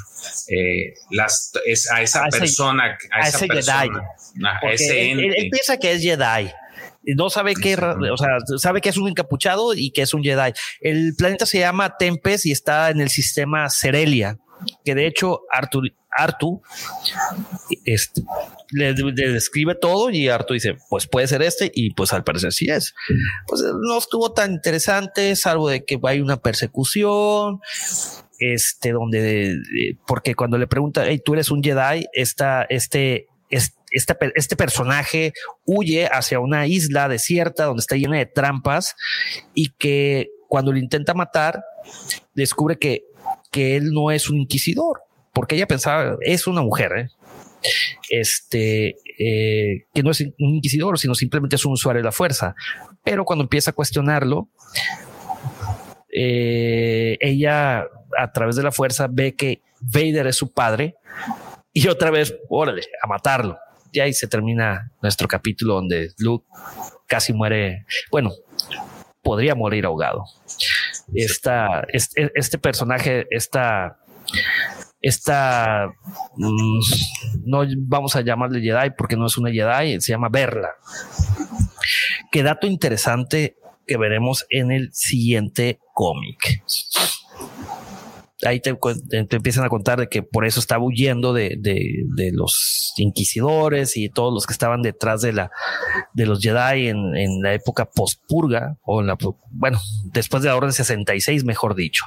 eh, las, a esa persona, a, esa persona, ese él, piensa que es Jedi no sabe qué, o sea, sabe que es un encapuchado y que es un Jedi. El planeta se llama Tempest y está en el sistema Cerelia, que de hecho Arthur, Artu este, le, describe todo y Artu dice, pues puede ser este y pues al parecer sí es. Pues no estuvo tan interesante, salvo de que hay una persecución, este, donde, porque cuando le pregunta, hey, tú eres un Jedi, esta, este, este, este, personaje huye hacia una isla desierta donde está llena de trampas y que cuando lo intenta matar, descubre que, que él no es un inquisidor, porque ella pensaba, es una mujer, ¿eh? este, eh, que no es un inquisidor, sino simplemente es un usuario de la fuerza. Pero cuando empieza a cuestionarlo, eh, ella a través de la fuerza ve que Vader es su padre y otra vez, órale, a matarlo. Y ahí se termina nuestro capítulo donde Luke casi muere, bueno, podría morir ahogado. Esta, este, este personaje, esta esta, mm, no vamos a llamarle Jedi porque no es una Jedi, se llama Verla. Qué dato interesante que veremos en el siguiente cómic. Ahí te, empiezan a contar de que por eso estaba huyendo de, los inquisidores y todos los que estaban detrás de la de los Jedi en, en la época post-purga o en la, bueno, después de la Orden 66, mejor dicho.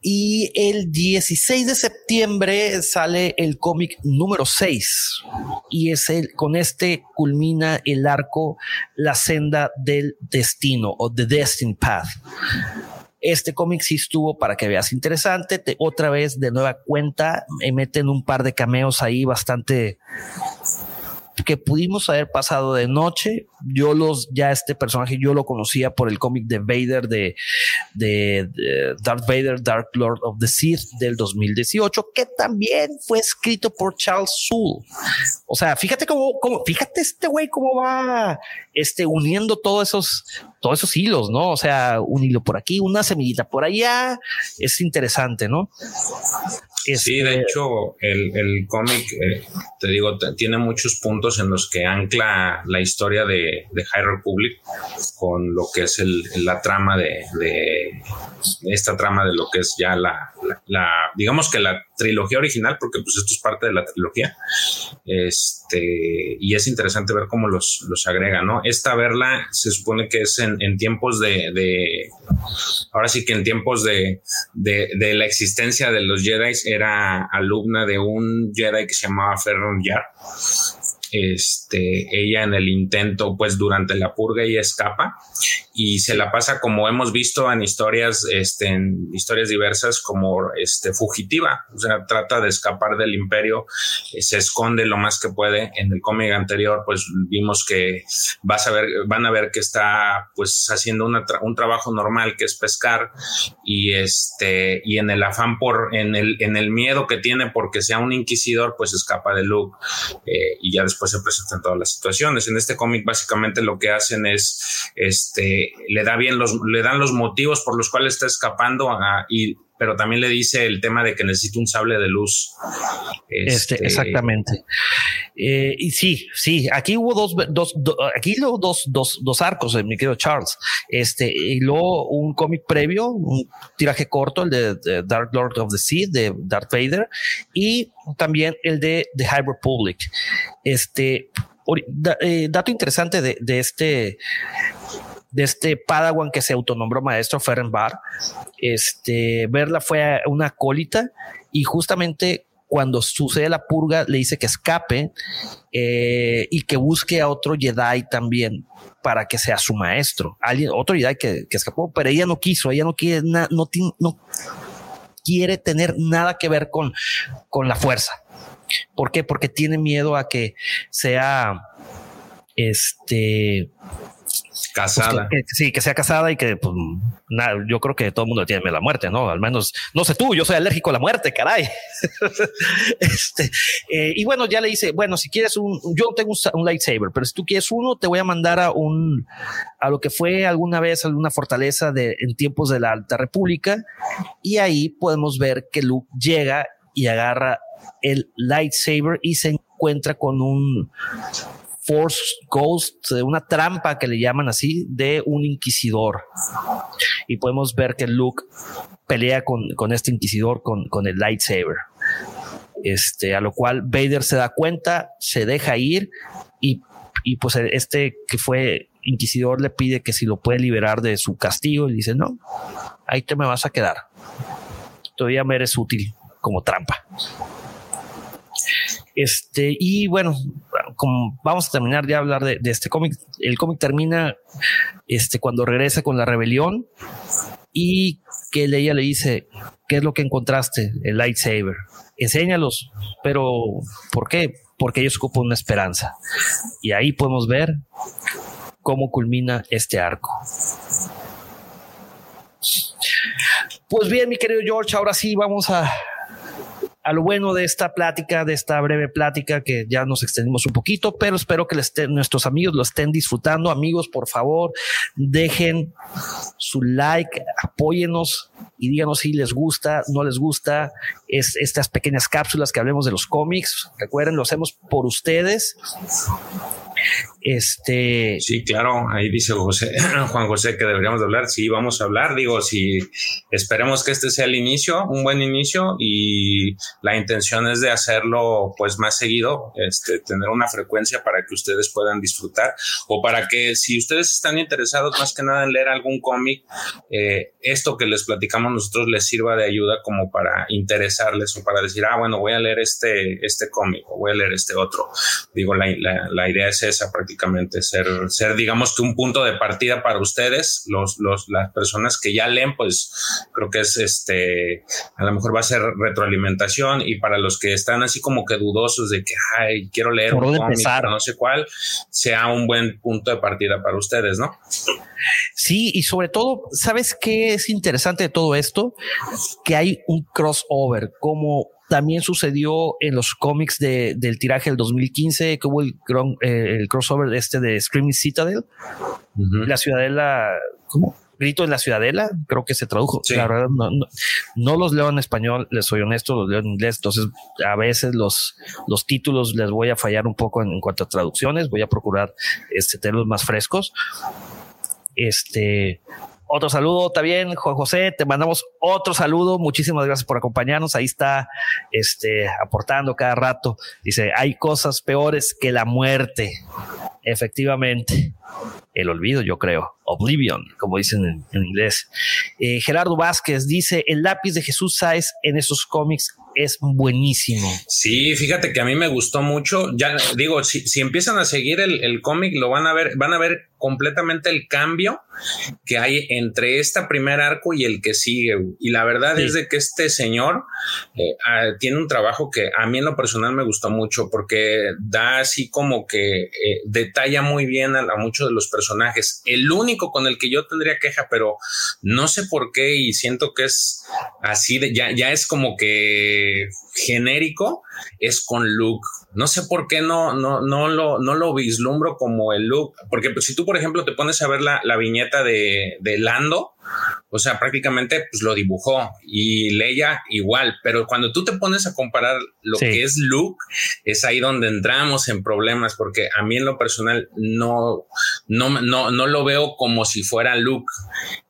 Y el 16 de septiembre sale el cómic número 6. Y es el, con este culmina el arco La senda del destino o The Destiny Path. Este cómic sí estuvo para que veas interesante. otra vez de nueva cuenta, me meten un par de cameos ahí bastante que pudimos haber pasado de noche. Yo los, ya este personaje yo lo conocía por el cómic de Vader de, de, Darth Vader, Dark Lord of the Sith del 2018, que también fue escrito por Charles Soule. O sea, fíjate cómo, cómo fíjate este güey cómo va este, uniendo todos esos, todos esos hilos, ¿no? O sea, un hilo por aquí, una semillita por allá. Es interesante, ¿no? Sí, de este, hecho, el, el cómic, eh, te digo, tiene muchos puntos en los que ancla la historia de, de High Republic con lo que es el, la trama de, de, esta trama de lo que es ya la, la, digamos que la trilogía original, porque pues esto es parte de la trilogía. Este, y es interesante ver cómo los, los agrega, ¿no? Esta verla se supone que es en, en tiempos de, de, ahora sí que en tiempos de, de, de la existencia de los Jedi era alumna de un Jedi que se llamaba Ferron Yar. Este, ella en el intento, pues durante la purga ella escapa y se la pasa como hemos visto en historias, este, en historias diversas como este fugitiva, o sea, trata de escapar del imperio, eh, se esconde lo más que puede. En el cómic anterior, pues vimos que vas a ver, van a ver que está pues haciendo un trabajo normal que es pescar y este, y en el afán por, en el, en el miedo que tiene porque sea un inquisidor, pues escapa de Luke eh, y ya después se presentan todas las situaciones. En este cómic básicamente lo que hacen es, este, le da bien los, le dan los motivos por los cuales está escapando y pero también le dice el tema de que necesita un sable de luz. Este, este exactamente. Eh, y sí, sí, aquí hubo dos, dos, aquí hubo dos, dos, dos arcos, eh, mi querido Charles. Este, y luego un cómic previo, un tiraje corto, el de, Dark Lord of the Sea, de Darth Vader, y también el de The High Republic. Este, eh, dato interesante de, de este de este Padawan que se autonombró maestro Bar. Este, Verla fue una acólita y justamente cuando sucede la purga le dice que escape eh, y que busque a otro Jedi también para que sea su maestro. Alguien, otro Jedi que, escapó, pero ella no quiso, ella no quiere, no, no quiere tener nada que ver con, con la fuerza. ¿Por qué? Porque tiene miedo a que sea este Casada. Pues sí, que sea casada y que pues, nada, yo creo que todo el mundo tiene miedo a la muerte, ¿no? Al menos, no sé tú, yo soy alérgico a la muerte, caray. [LAUGHS] este, eh, y bueno, ya le dice, bueno, si quieres un, yo tengo un, lightsaber, pero si tú quieres uno, te voy a mandar a un, a lo que fue alguna vez alguna fortaleza de, en tiempos de la Alta República. Y ahí podemos ver que Luke llega y agarra el lightsaber y se encuentra con un Force Ghost, una trampa que le llaman así, de un inquisidor. Y podemos ver que Luke pelea con, este inquisidor con, con, el lightsaber. Este, a lo cual Vader se da cuenta, se deja ir y, y pues este que fue inquisidor le pide que si lo puede liberar de su castigo y dice, no, ahí te me vas a quedar. Todavía me eres útil como trampa. Este, y bueno, vamos a terminar de hablar de, este cómic, el cómic termina este, cuando regresa con la rebelión y que ella le dice, ¿qué es lo que encontraste? El lightsaber. Enséñalos, pero ¿por qué? Porque ellos ocupan una esperanza. Y ahí podemos ver cómo culmina este arco. Pues bien, mi querido George, ahora sí vamos a a lo bueno de esta plática, de esta breve plática que ya nos extendimos un poquito, pero espero que nuestros amigos lo estén disfrutando. Amigos, por favor, dejen su like, apóyenos y díganos si les gusta, no les gusta es, estas pequeñas cápsulas que hablemos de los cómics. Recuerden, lo hacemos por ustedes. Este. Sí, claro, ahí dice José, [CLEARS THROAT] Juan José que deberíamos de hablar. Sí, vamos a hablar. Digo, si esperemos que este sea el inicio, un buen inicio, y la intención es de hacerlo pues más seguido, este, tener una frecuencia para que ustedes puedan disfrutar o para que si ustedes están interesados más que nada en leer algún cómic, eh, esto que les platicamos nosotros les sirva de ayuda como para interesarles o para decir, ah, bueno, voy a leer este, este cómic o voy a leer este otro. Digo, la, la, la idea es esa prácticamente, ser, ser digamos que un punto de partida para ustedes, los, los, las personas que ya leen, pues creo que es este, a lo mejor va a ser retroalimentación y para los que están así como que dudosos de que, ay, quiero leer un cómic, no sé cuál, sea un buen punto de partida para ustedes, ¿no? Sí, y sobre todo, ¿sabes qué es interesante de todo esto? Que hay un crossover, como también sucedió en los cómics de, del tiraje del 2015, que hubo el, eh, el crossover este de Screaming Citadel, la ciudadela, ¿cómo? Grito en la Ciudadela, creo que se tradujo. La verdad, no, no, los leo en español, les soy honesto, los leo en inglés. Entonces, a veces los, los títulos les voy a fallar un poco en, cuanto a traducciones. Voy a procurar este, tenerlos más frescos. Este, otro saludo también, Juan José, te mandamos otro saludo. Muchísimas gracias por acompañarnos. Ahí está, este, aportando cada rato. Dice, hay cosas peores que la muerte. Efectivamente, el olvido, yo creo. Oblivion, como dicen en, inglés. Eh, Gerardo Vázquez dice, el lápiz de Jesús Sáez en esos cómics es buenísimo. Sí, fíjate que a mí me gustó mucho. Ya digo, si, si empiezan a seguir el, el cómic, lo van a ver, van a ver completamente el cambio que hay entre este primer arco y el que sigue. Y la verdad es de que este señor eh, ah, tiene un trabajo que a mí en lo personal me gustó mucho porque da así como que eh, detalla muy bien a, a, muchos de los personajes. El único con el que yo tendría queja, pero no sé por qué y siento que es así de ya, ya es como que genérico es con Luke. No sé por qué no, no, no, lo, no lo vislumbro como el Luke, porque pues, si tú, por ejemplo, te pones a ver la, la viñeta de, de Lando, o sea, prácticamente pues lo dibujó y Leia igual, pero cuando tú te pones a comparar lo que es Luke, es ahí donde entramos en problemas porque a mí en lo personal no, no, no, no lo veo como si fuera Luke.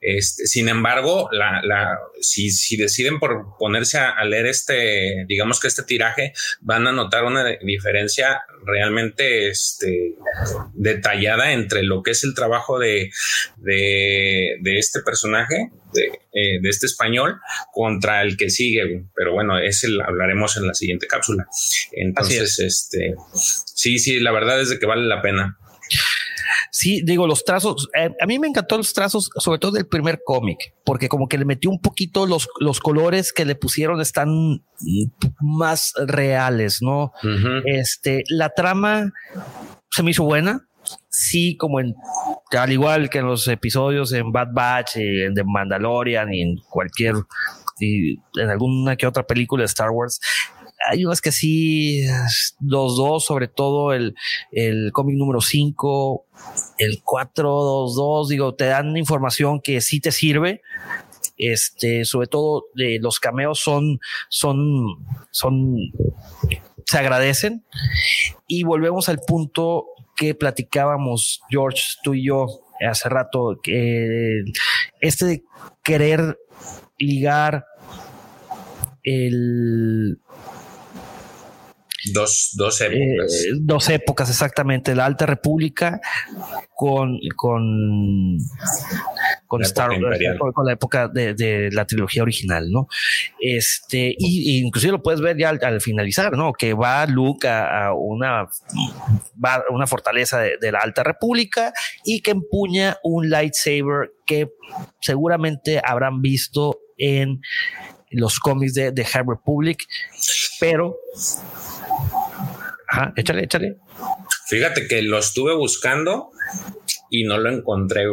Este, sin embargo, la, la, si, si deciden por ponerse a, a leer este, digamos que este tiraje, van a notar una diferencia realmente este, detallada entre lo que es el trabajo de, de, de este personaje eh, de, este español contra el que sigue. Pero bueno, ese hablaremos en la siguiente cápsula. Entonces, este, sí, sí, la verdad es de que vale la pena. Sí, digo, los trazos, eh, a mí me encantó los trazos, sobre todo del primer cómic, porque como que le metió un poquito los, los colores que le pusieron están más reales, ¿no? Este, la trama se me hizo buena, sí, como en, al igual que en los episodios en Bad Batch, y en The Mandalorian y en cualquier, y en alguna que otra película de Star Wars, hay unas que sí, los dos, sobre todo el, el cómic número 5, el 422, digo, te dan información que sí te sirve. Este, sobre todo de los cameos son, son, son, se agradecen. Y volvemos al punto que platicábamos, George, tú y yo, hace rato, este de querer ligar el Dos, dos épocas. Eh, dos épocas, exactamente. La Alta República con, con, con Star con, con, la época de, de, la trilogía original, ¿no? Este, y, y inclusive lo puedes ver ya al, al, finalizar, ¿no? Que va Luke a, a una, va una fortaleza de, de, la Alta República y que empuña un lightsaber que seguramente habrán visto en los cómics de, de High Republic, pero Ajá, échale, échale. Fíjate que lo estuve buscando y no lo encontré.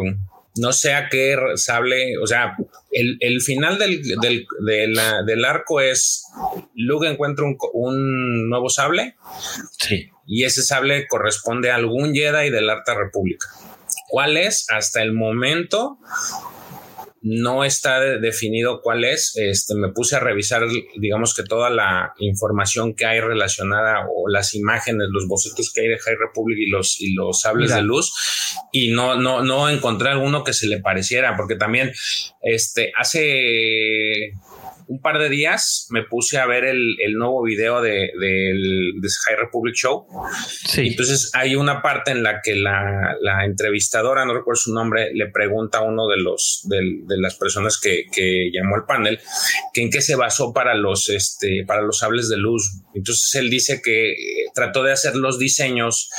No sé a qué sable, o sea, el, el final del, del, de la, del, arco es Luke encuentra un, un, nuevo sable. Sí. Y ese sable corresponde a algún Jedi de la Alta República. ¿Cuál es? Hasta el momento no está definido cuál es. Este, me puse a revisar, digamos que toda la información que hay relacionada o las imágenes, los bocetos que hay de High Republic y los, y los sables Mira. de luz y no, no, no encontré alguno que se le pareciera, porque también, este, hace un par de días me puse a ver el, el nuevo video de, de, de, High Republic Show. Sí. Entonces hay una parte en la que la, la, entrevistadora, no recuerdo su nombre, le pregunta a uno de los de, de las personas que, que, llamó al panel que en qué se basó para los este para los sables de luz. Entonces él dice que trató de hacer los diseños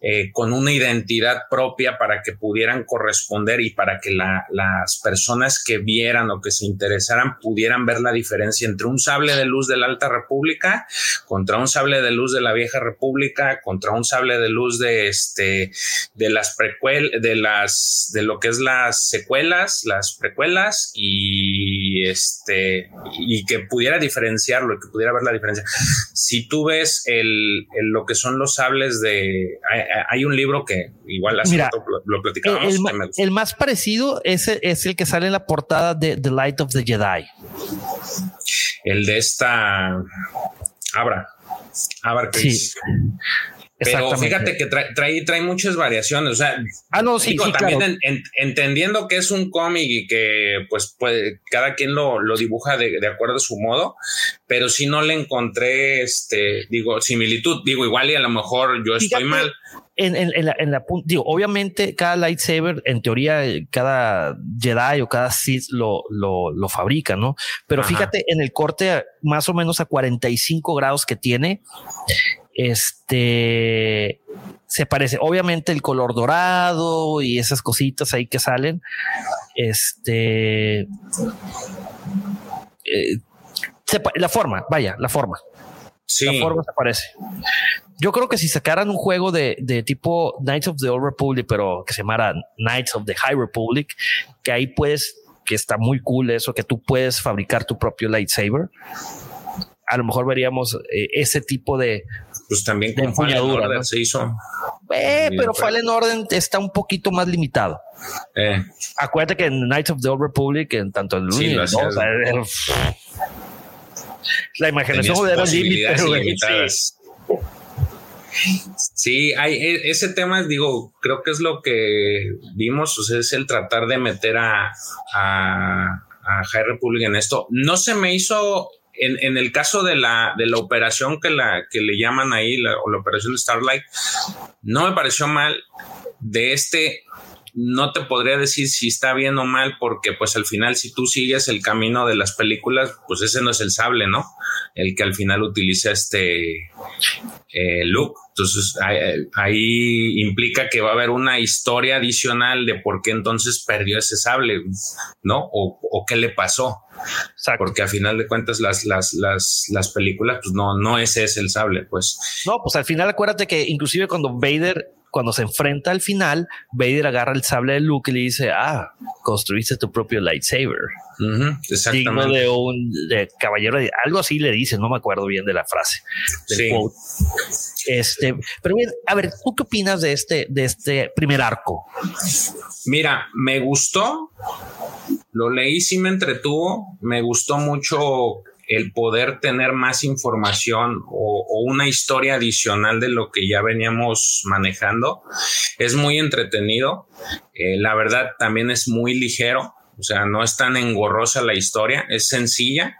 eh, con una identidad propia para que pudieran corresponder y para que la, las personas que vieran o que se interesaran pudieran ver la diferencia entre un sable de luz de la Alta República contra un sable de luz de la Vieja República, contra un sable de luz de este de las precuelas, de las de lo que es las secuelas, las precuelas y este y que pudiera diferenciarlo, que pudiera ver la diferencia. Si tú ves el, el lo que son los sables de hay, hay un libro que igual hace Mira, rato lo, platicábamos. El, más parecido es, es el que sale en la portada de The Light of the Jedi el de esta Abra. Abra que sí. Pero fíjate que trae, trae, trae, muchas variaciones. O sea, ah, no, sí, digo, sí, también claro. en, en, entendiendo que es un cómic y que pues puede, cada quien lo, lo dibuja de, de, acuerdo a su modo, pero si no le encontré este, digo, similitud, digo, igual y a lo mejor yo estoy mal. En, en, en, la, en la digo, obviamente cada lightsaber, en teoría, cada Jedi o cada Sith lo, lo, lo fabrica, ¿no? Pero Ajá. fíjate en el corte más o menos a 45 grados que tiene, Este se parece, obviamente, el color dorado y esas cositas ahí que salen. Este eh, la forma, vaya, la forma. Sí. La forma se parece. Yo creo que si sacaran un juego de, de, tipo Knights of the Old Republic, pero que se llamara Knights of the High Republic, que ahí puedes, que está muy cool eso, que tú puedes fabricar tu propio lightsaber. A lo mejor veríamos eh, ese tipo de. Pues también con Fallen Order se hizo. Eh, pero Fallen Order está un poquito más limitado. Eh. Acuérdate que en Knights of the Old Republic, en tanto el sí, la imaginación era límite. Sí, hay e, ese tema, digo, creo que es lo que vimos, o sea, es el tratar de meter a, a, High Republic en esto. No se me hizo en, en, el caso de la, de la operación que, la, que le llaman ahí, la, o la operación Starlight, no me pareció mal. De este, no te podría decir si está bien o mal, porque pues al final si tú sigues el camino de las películas, pues ese no es el sable, ¿no? El que al final utiliza este eh, look. Entonces ahí, implica que va a haber una historia adicional de por qué entonces perdió ese sable, ¿no? O, qué le pasó. Porque al final de cuentas las, las, las, las películas, pues no, no ese es el sable, pues. No, pues al final acuérdate que inclusive cuando Vader cuando se enfrenta al final, Vader agarra el sable de Luke y le dice, ah, construiste tu propio lightsaber. Digno de un caballero, de, algo así le dice, no me acuerdo bien de la frase. Este, pero bien, a ver, ¿tú qué opinas de este, de este primer arco? Mira, me gustó, lo leí, sí me entretuvo, me gustó mucho el poder tener más información o, una historia adicional de lo que ya veníamos manejando es muy entretenido. Eh, la verdad también es muy ligero. O sea, no es tan engorrosa la historia, es sencilla.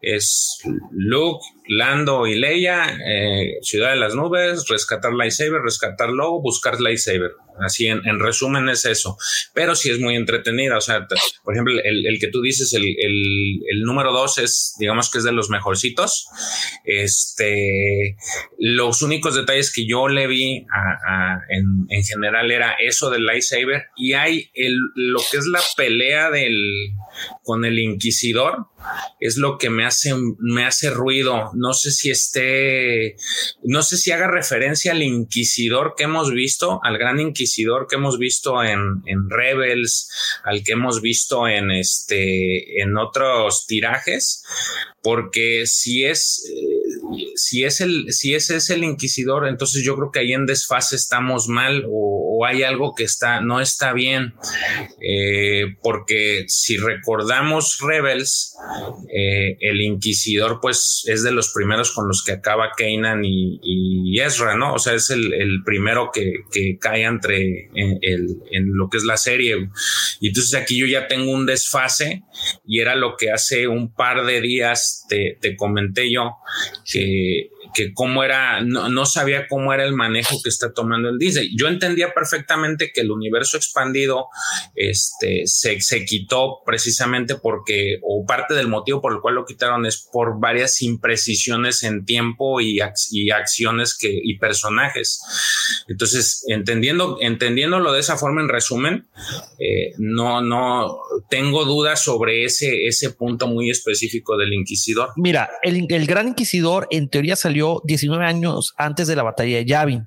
Es Luke, Lando y Leia, eh, Ciudad de las Nubes, rescatar lightsaber, rescatar lobo, buscar lightsaber. Así en, resumen es eso. Pero sí es muy entretenida. O sea, por ejemplo, el, que tú dices, el, número dos es, digamos que es de los mejorcitos. Este, los únicos detalles que yo le vi en, general era eso del lightsaber y hay el, lo que es la pelea del, con el inquisidor es lo que me hace, me hace ruido. No sé si esté, no sé si haga referencia al inquisidor que hemos visto, al gran inquisidor que hemos visto en, en Rebels, al que hemos visto en este, en otros tirajes, porque si es, eh, si es el, si ese es el inquisidor, entonces yo creo que ahí en desfase estamos mal o, hay algo que está, no está bien, eh, porque si recordamos Rebels, eh, el inquisidor pues es de los primeros con los que acaba Kanan y, Ezra, ¿no? O sea, es el, primero que, cae entre en, en, lo que es la serie. Y entonces aquí yo ya tengo un desfase y era lo que hace un par de días te comenté yo, que que cómo era, no, sabía cómo era el manejo que está tomando el Disney. Yo entendía perfectamente que el universo expandido este, se, se quitó precisamente porque, o parte del motivo por el cual lo quitaron es por varias imprecisiones en tiempo y, y acciones que, y personajes. Entonces, entendiendo, entendiéndolo de esa forma, en resumen, eh, no, no tengo dudas sobre ese, ese punto muy específico del Inquisidor. Mira, el, el Gran Inquisidor en teoría salió 19 años antes de la batalla de Yavin.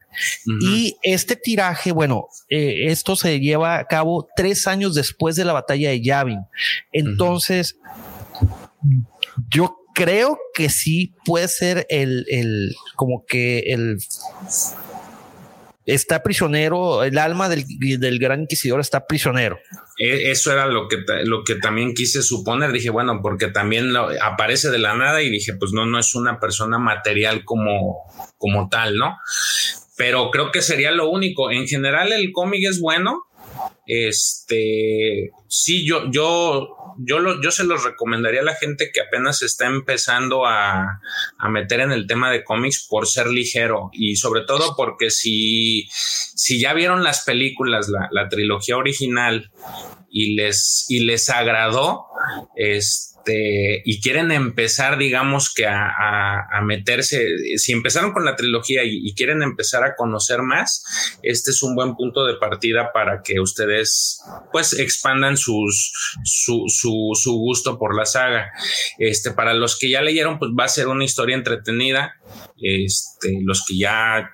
Y este tiraje, bueno, eh, esto se lleva a cabo tres años después de la batalla de Yavin. Entonces, yo creo que sí puede ser el, el como que el está prisionero, el alma del, del, gran inquisidor está prisionero. E, eso era lo que, lo que también quise suponer. Dije, bueno, porque también aparece de la nada y dije, pues no, no es una persona material como, como tal, ¿no? Pero creo que sería lo único. En general, el cómic es bueno. Este, sí, yo, yo, yo, lo, yo se los recomendaría a la gente que apenas está empezando a, a, meter en el tema de cómics por ser ligero y sobre todo porque si, si ya vieron las películas, la, la trilogía original y les, y les agradó, este, este, y quieren empezar, digamos que a, meterse, si empezaron con la trilogía y, quieren empezar a conocer más, este es un buen punto de partida para que ustedes pues expandan su, su, su gusto por la saga. Este, para los que ya leyeron, pues va a ser una historia entretenida. Este, los que ya,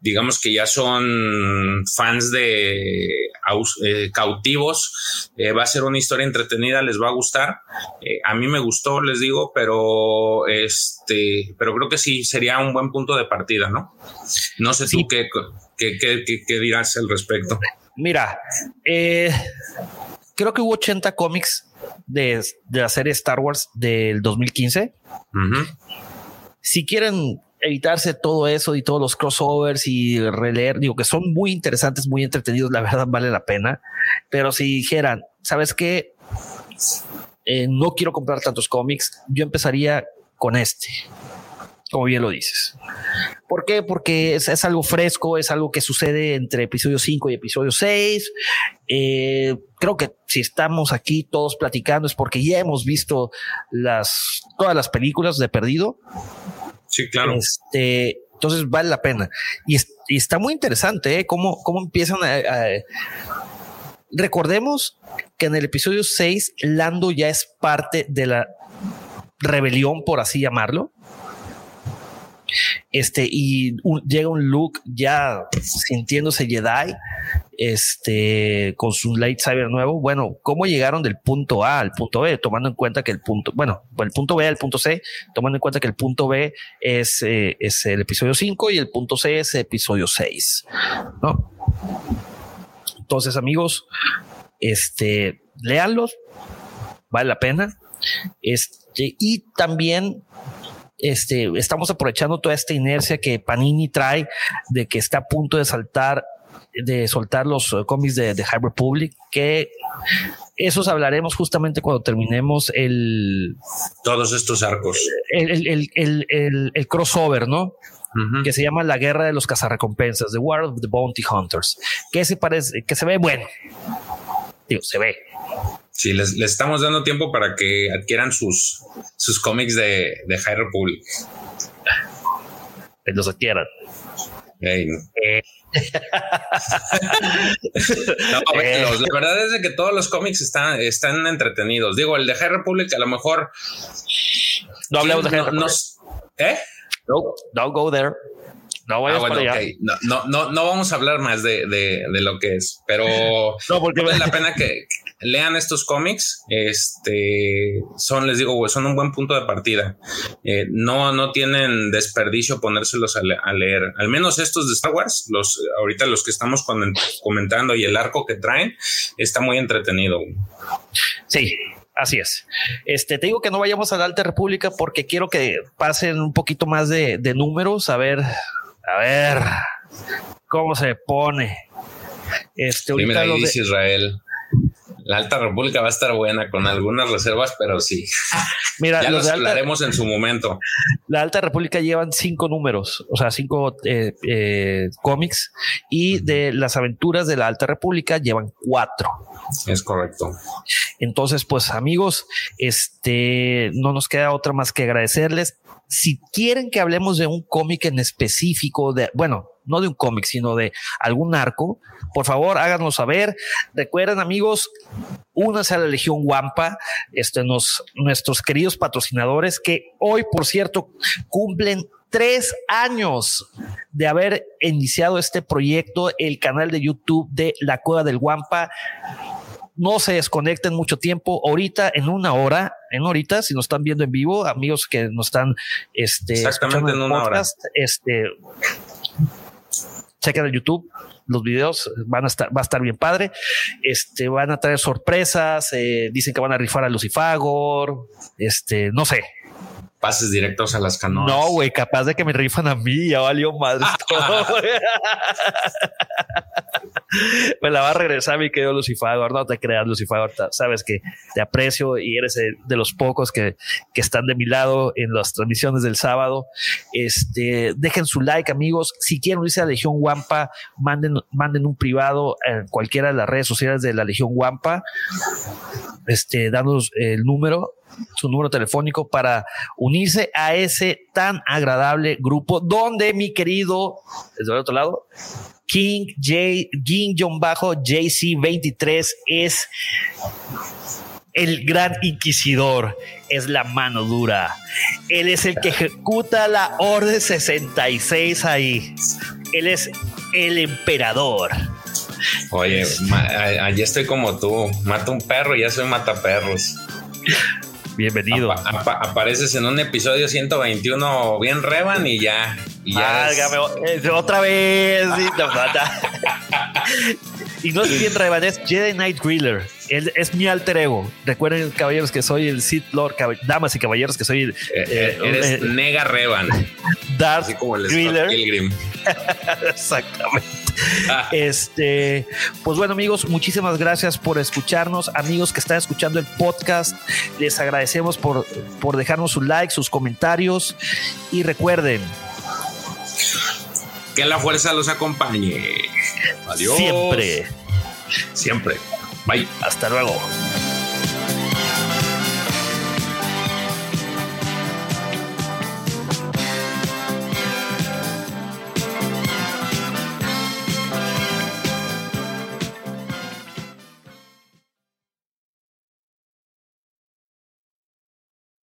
digamos que ya son fans de eh, cautivos, eh, va a ser una historia entretenida, les va a gustar. Eh, a mí me gustó, les digo, pero este, pero creo que sí sería un buen punto de partida, ¿no? No sé tú qué, qué, dirás al respecto. Mira, creo que hubo 80 cómics de, la serie Star Wars del 2015. Si quieren evitarse todo eso y todos los crossovers y releer, digo que son muy interesantes, muy entretenidos, la verdad vale la pena. Pero si dijeran, ¿sabes qué? Eh, no quiero comprar tantos cómics, yo empezaría con este, como bien lo dices. ¿Por qué? Porque es, algo fresco, es algo que sucede entre episodio 5 y episodio 6. Eh, creo que si estamos aquí todos platicando es porque ya hemos visto las, todas las películas de Perdido. Sí, claro. Este, entonces vale la pena. Y, está muy interesante ¿eh? cómo, cómo empiezan a, Recordemos que en el episodio 6 Lando ya es parte de la rebelión, por así llamarlo. Este, y llega un Luke ya sintiéndose Jedi, este, con su lightsaber nuevo. Bueno, ¿cómo llegaron del punto A al punto B? Tomando en cuenta que el punto, bueno, el punto B al punto C, tomando en cuenta que el punto B es, eh, es el episodio 5 y el punto C es el episodio 6, ¿no? Entonces, amigos, este, leanlos, vale la pena. Este, y también este, estamos aprovechando toda esta inercia que Panini trae de que está a punto de saltar, de soltar los uh, cómics de, de High Republic, que esos hablaremos justamente cuando terminemos el... Todos estos arcos. El, crossover, ¿no? que se llama La Guerra de los Cazarrecompensas, The War of the Bounty Hunters, que se parece, que se ve bueno. Digo, se ve. Sí, les, estamos dando tiempo para que adquieran sus, sus cómics de, de High Republic. Que los adquieran. Eh. [LAUGHS] [LAUGHS] la verdad es que todos los cómics están, están entretenidos. Digo, el de High Republic a lo mejor. No hablemos de High ¿Eh? No, don't go there. No ah, No, no, no, vamos a hablar más de, lo que es, pero [LAUGHS] no, porque vale la pena que, lean estos cómics. Este son, les digo, son un buen punto de partida. Eh, no, no tienen desperdicio ponérselos a, leer. Al menos estos de Star Wars, los ahorita los que estamos comentando y el arco que traen está muy entretenido. Sí, Así es. Este, te digo que no vayamos a la Alta República porque quiero que pasen un poquito más de, de números, a ver, a ver cómo se pone. Este, ahorita dice Israel. La Alta República va a estar buena con algunas reservas, pero sí. [LAUGHS] Mira, ya los, hablaremos en su momento. La Alta República llevan cinco números, o sea, cinco eh, eh, cómics, y de las aventuras de la Alta República llevan cuatro. Es correcto. Entonces, pues amigos, este no nos queda otra más que agradecerles si quieren que hablemos de un cómic en específico, de, bueno, no de un cómic, sino de algún arco, por favor háganos saber. Recuerden amigos, únanse a la Legión Wampa, este, nos, nuestros queridos patrocinadores que hoy, por cierto, cumplen tres años de haber iniciado este proyecto, el canal de YouTube de La Cueva del Wampa no se desconecten mucho tiempo. Ahorita, en una hora, en ahorita, si nos están viendo en vivo, amigos que nos están este, Exactamente en, una hora. este, chequen el YouTube. Los videos van a estar, va a estar bien padre. Este van a traer sorpresas. Eh, dicen que van a rifar a Lucifagor. Este, no sé, pases directos a las canoas. No, güey, capaz de que me rifan a mí, ya valió madre [LAUGHS] todo. Me la va a regresar mi querido Lucifer, no te creas Lucifer, sabes que te aprecio y eres de los pocos que, que están de mi lado en las transmisiones del sábado. Este, dejen su like, amigos. Si quieren unirse a Legión Wampa, manden, manden un privado en cualquiera de las redes sociales de la Legión Wampa. Este, danos el número su número telefónico para unirse a ese tan agradable grupo donde mi querido, desde el otro lado, King J, King John Bajo JC23 es el gran inquisidor, es la mano dura. Él es el que ejecuta la orden 66 ahí. Él es el emperador. Oye, allí estoy como tú. Mato un perro y ya soy mataperros. Bienvenido. apareces en un episodio 121 bien revan y ya. Y ya Otra vez. [LAUGHS] y no es bien revan, es Jedi Knight Driller. Él es mi alter ego. Recuerden, caballeros, que soy el Sith Lord, damas y caballeros, que soy el. Eh, eh, eres eh, Nega Revan. Darth Así como el Pilgrim. [LAUGHS] Exactamente. Ah. [LAUGHS] Este, pues bueno, amigos, muchísimas gracias por escucharnos. Amigos que están escuchando el podcast, les agradecemos por, por dejarnos su like, sus comentarios. Y recuerden que la fuerza los acompañe. Adiós. Siempre. Siempre. Bye. Hasta luego.